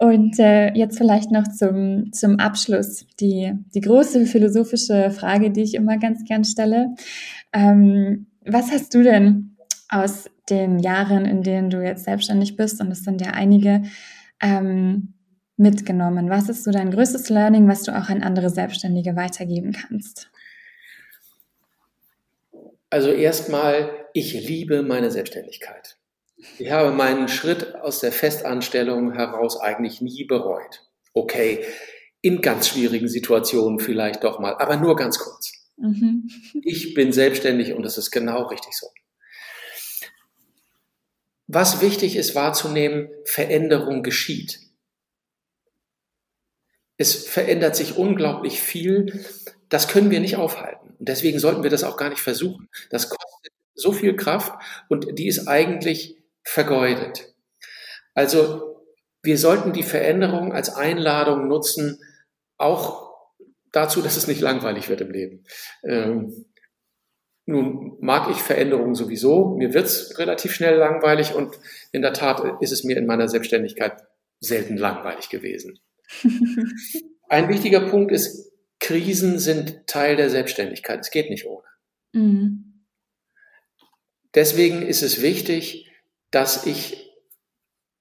Speaker 3: Und äh, jetzt vielleicht noch zum, zum Abschluss die, die große philosophische Frage, die ich immer ganz gern stelle. Ähm, was hast du denn aus den Jahren, in denen du jetzt selbstständig bist, und es sind ja einige, ähm, mitgenommen? Was ist so dein größtes Learning, was du auch an andere Selbstständige weitergeben kannst?
Speaker 1: Also erstmal, ich liebe meine Selbstständigkeit. Ich habe meinen Schritt aus der Festanstellung heraus eigentlich nie bereut. Okay, in ganz schwierigen Situationen vielleicht doch mal, aber nur ganz kurz. Mhm. Ich bin selbstständig und das ist genau richtig so. Was wichtig ist wahrzunehmen, Veränderung geschieht. Es verändert sich unglaublich viel. Das können wir nicht aufhalten. Und deswegen sollten wir das auch gar nicht versuchen. Das kostet so viel Kraft und die ist eigentlich vergeudet. Also wir sollten die Veränderung als Einladung nutzen, auch dazu, dass es nicht langweilig wird im Leben. Ähm, nun mag ich Veränderungen sowieso, mir wird's relativ schnell langweilig und in der Tat ist es mir in meiner Selbstständigkeit selten langweilig gewesen. Ein wichtiger Punkt ist, Krisen sind Teil der Selbstständigkeit. Es geht nicht ohne. Mhm. Deswegen ist es wichtig, dass ich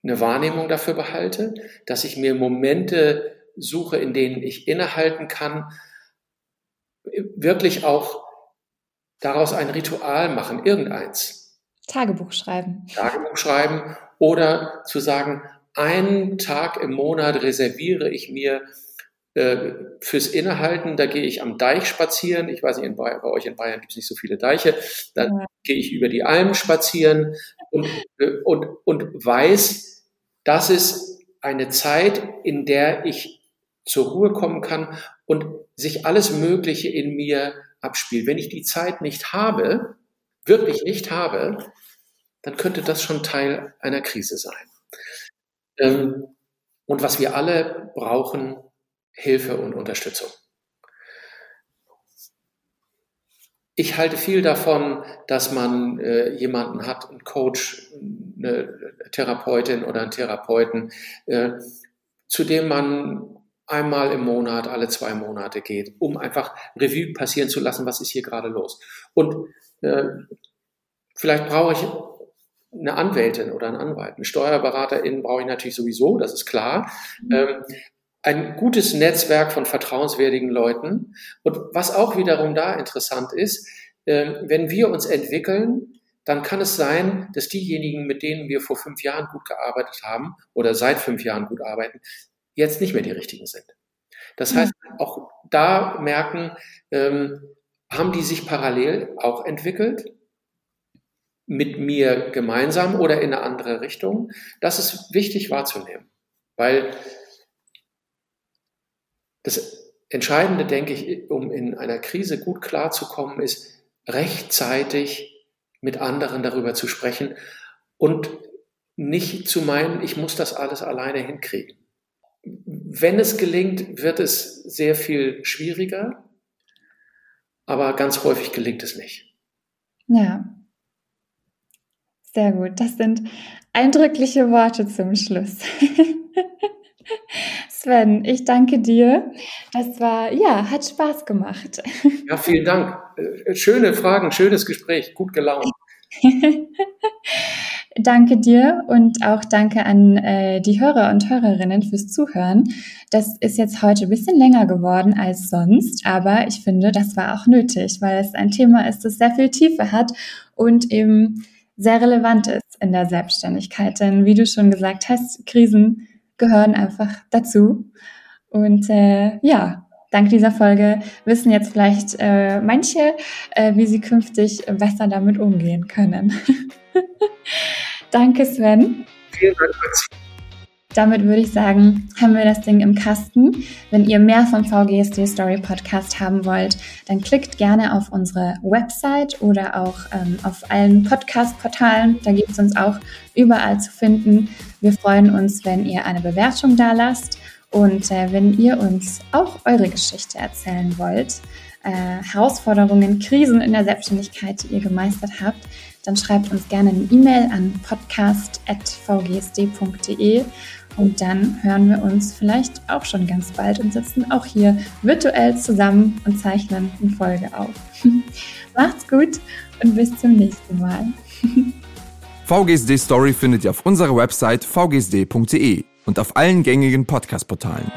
Speaker 1: eine Wahrnehmung dafür behalte, dass ich mir Momente suche, in denen ich innehalten kann, wirklich auch daraus ein Ritual machen, irgendeins.
Speaker 3: Tagebuch schreiben.
Speaker 1: Tagebuch schreiben oder zu sagen, einen Tag im Monat reserviere ich mir äh, fürs Innehalten, da gehe ich am Deich spazieren. Ich weiß nicht, in bei, bei euch in Bayern gibt es nicht so viele Deiche. Da ja. gehe ich über die Alm spazieren und, äh, und, und weiß, das ist eine Zeit, in der ich zur Ruhe kommen kann und sich alles Mögliche in mir abspielt. Wenn ich die Zeit nicht habe, wirklich nicht habe, dann könnte das schon Teil einer Krise sein. Ähm, und was wir alle brauchen, Hilfe und Unterstützung. Ich halte viel davon, dass man äh, jemanden hat, einen Coach, eine Therapeutin oder einen Therapeuten, äh, zu dem man einmal im Monat, alle zwei Monate geht, um einfach Revue passieren zu lassen, was ist hier gerade los. Und äh, vielleicht brauche ich eine Anwältin oder einen Anwalt, eine Steuerberaterin brauche ich natürlich sowieso, das ist klar. Mhm. Ähm, ein gutes Netzwerk von vertrauenswürdigen Leuten. Und was auch wiederum da interessant ist, äh, wenn wir uns entwickeln, dann kann es sein, dass diejenigen, mit denen wir vor fünf Jahren gut gearbeitet haben oder seit fünf Jahren gut arbeiten, jetzt nicht mehr die richtigen sind. Das heißt, auch da merken, ähm, haben die sich parallel auch entwickelt, mit mir gemeinsam oder in eine andere Richtung. Das ist wichtig wahrzunehmen, weil das Entscheidende, denke ich, um in einer Krise gut klarzukommen, ist rechtzeitig mit anderen darüber zu sprechen und nicht zu meinen, ich muss das alles alleine hinkriegen. Wenn es gelingt, wird es sehr viel schwieriger, aber ganz häufig gelingt es nicht.
Speaker 3: Ja. Sehr gut. Das sind eindrückliche Worte zum Schluss. Sven, ich danke dir. Das war, ja, hat Spaß gemacht.
Speaker 1: Ja, vielen Dank. Äh, schöne Fragen, schönes Gespräch, gut gelaunt.
Speaker 3: danke dir und auch danke an äh, die Hörer und Hörerinnen fürs Zuhören. Das ist jetzt heute ein bisschen länger geworden als sonst, aber ich finde, das war auch nötig, weil es ein Thema ist, das sehr viel Tiefe hat und eben sehr relevant ist in der Selbstständigkeit. Denn wie du schon gesagt hast, Krisen gehören einfach dazu. Und äh, ja, dank dieser Folge wissen jetzt vielleicht äh, manche, äh, wie sie künftig besser damit umgehen können. Danke, Sven. Vielen Dank, damit würde ich sagen, haben wir das Ding im Kasten. Wenn ihr mehr vom VGSD Story Podcast haben wollt, dann klickt gerne auf unsere Website oder auch ähm, auf allen Podcast-Portalen. Da gibt es uns auch überall zu finden. Wir freuen uns, wenn ihr eine Bewertung da lasst und äh, wenn ihr uns auch eure Geschichte erzählen wollt. Äh, Herausforderungen, Krisen in der Selbstständigkeit, die ihr gemeistert habt, dann schreibt uns gerne eine E-Mail an podcast.vgsd.de und dann hören wir uns vielleicht auch schon ganz bald und sitzen auch hier virtuell zusammen und zeichnen eine Folge auf. Macht's gut und bis zum nächsten Mal.
Speaker 2: VGSD Story findet ihr auf unserer Website vgsd.de und auf allen gängigen Podcast-Portalen.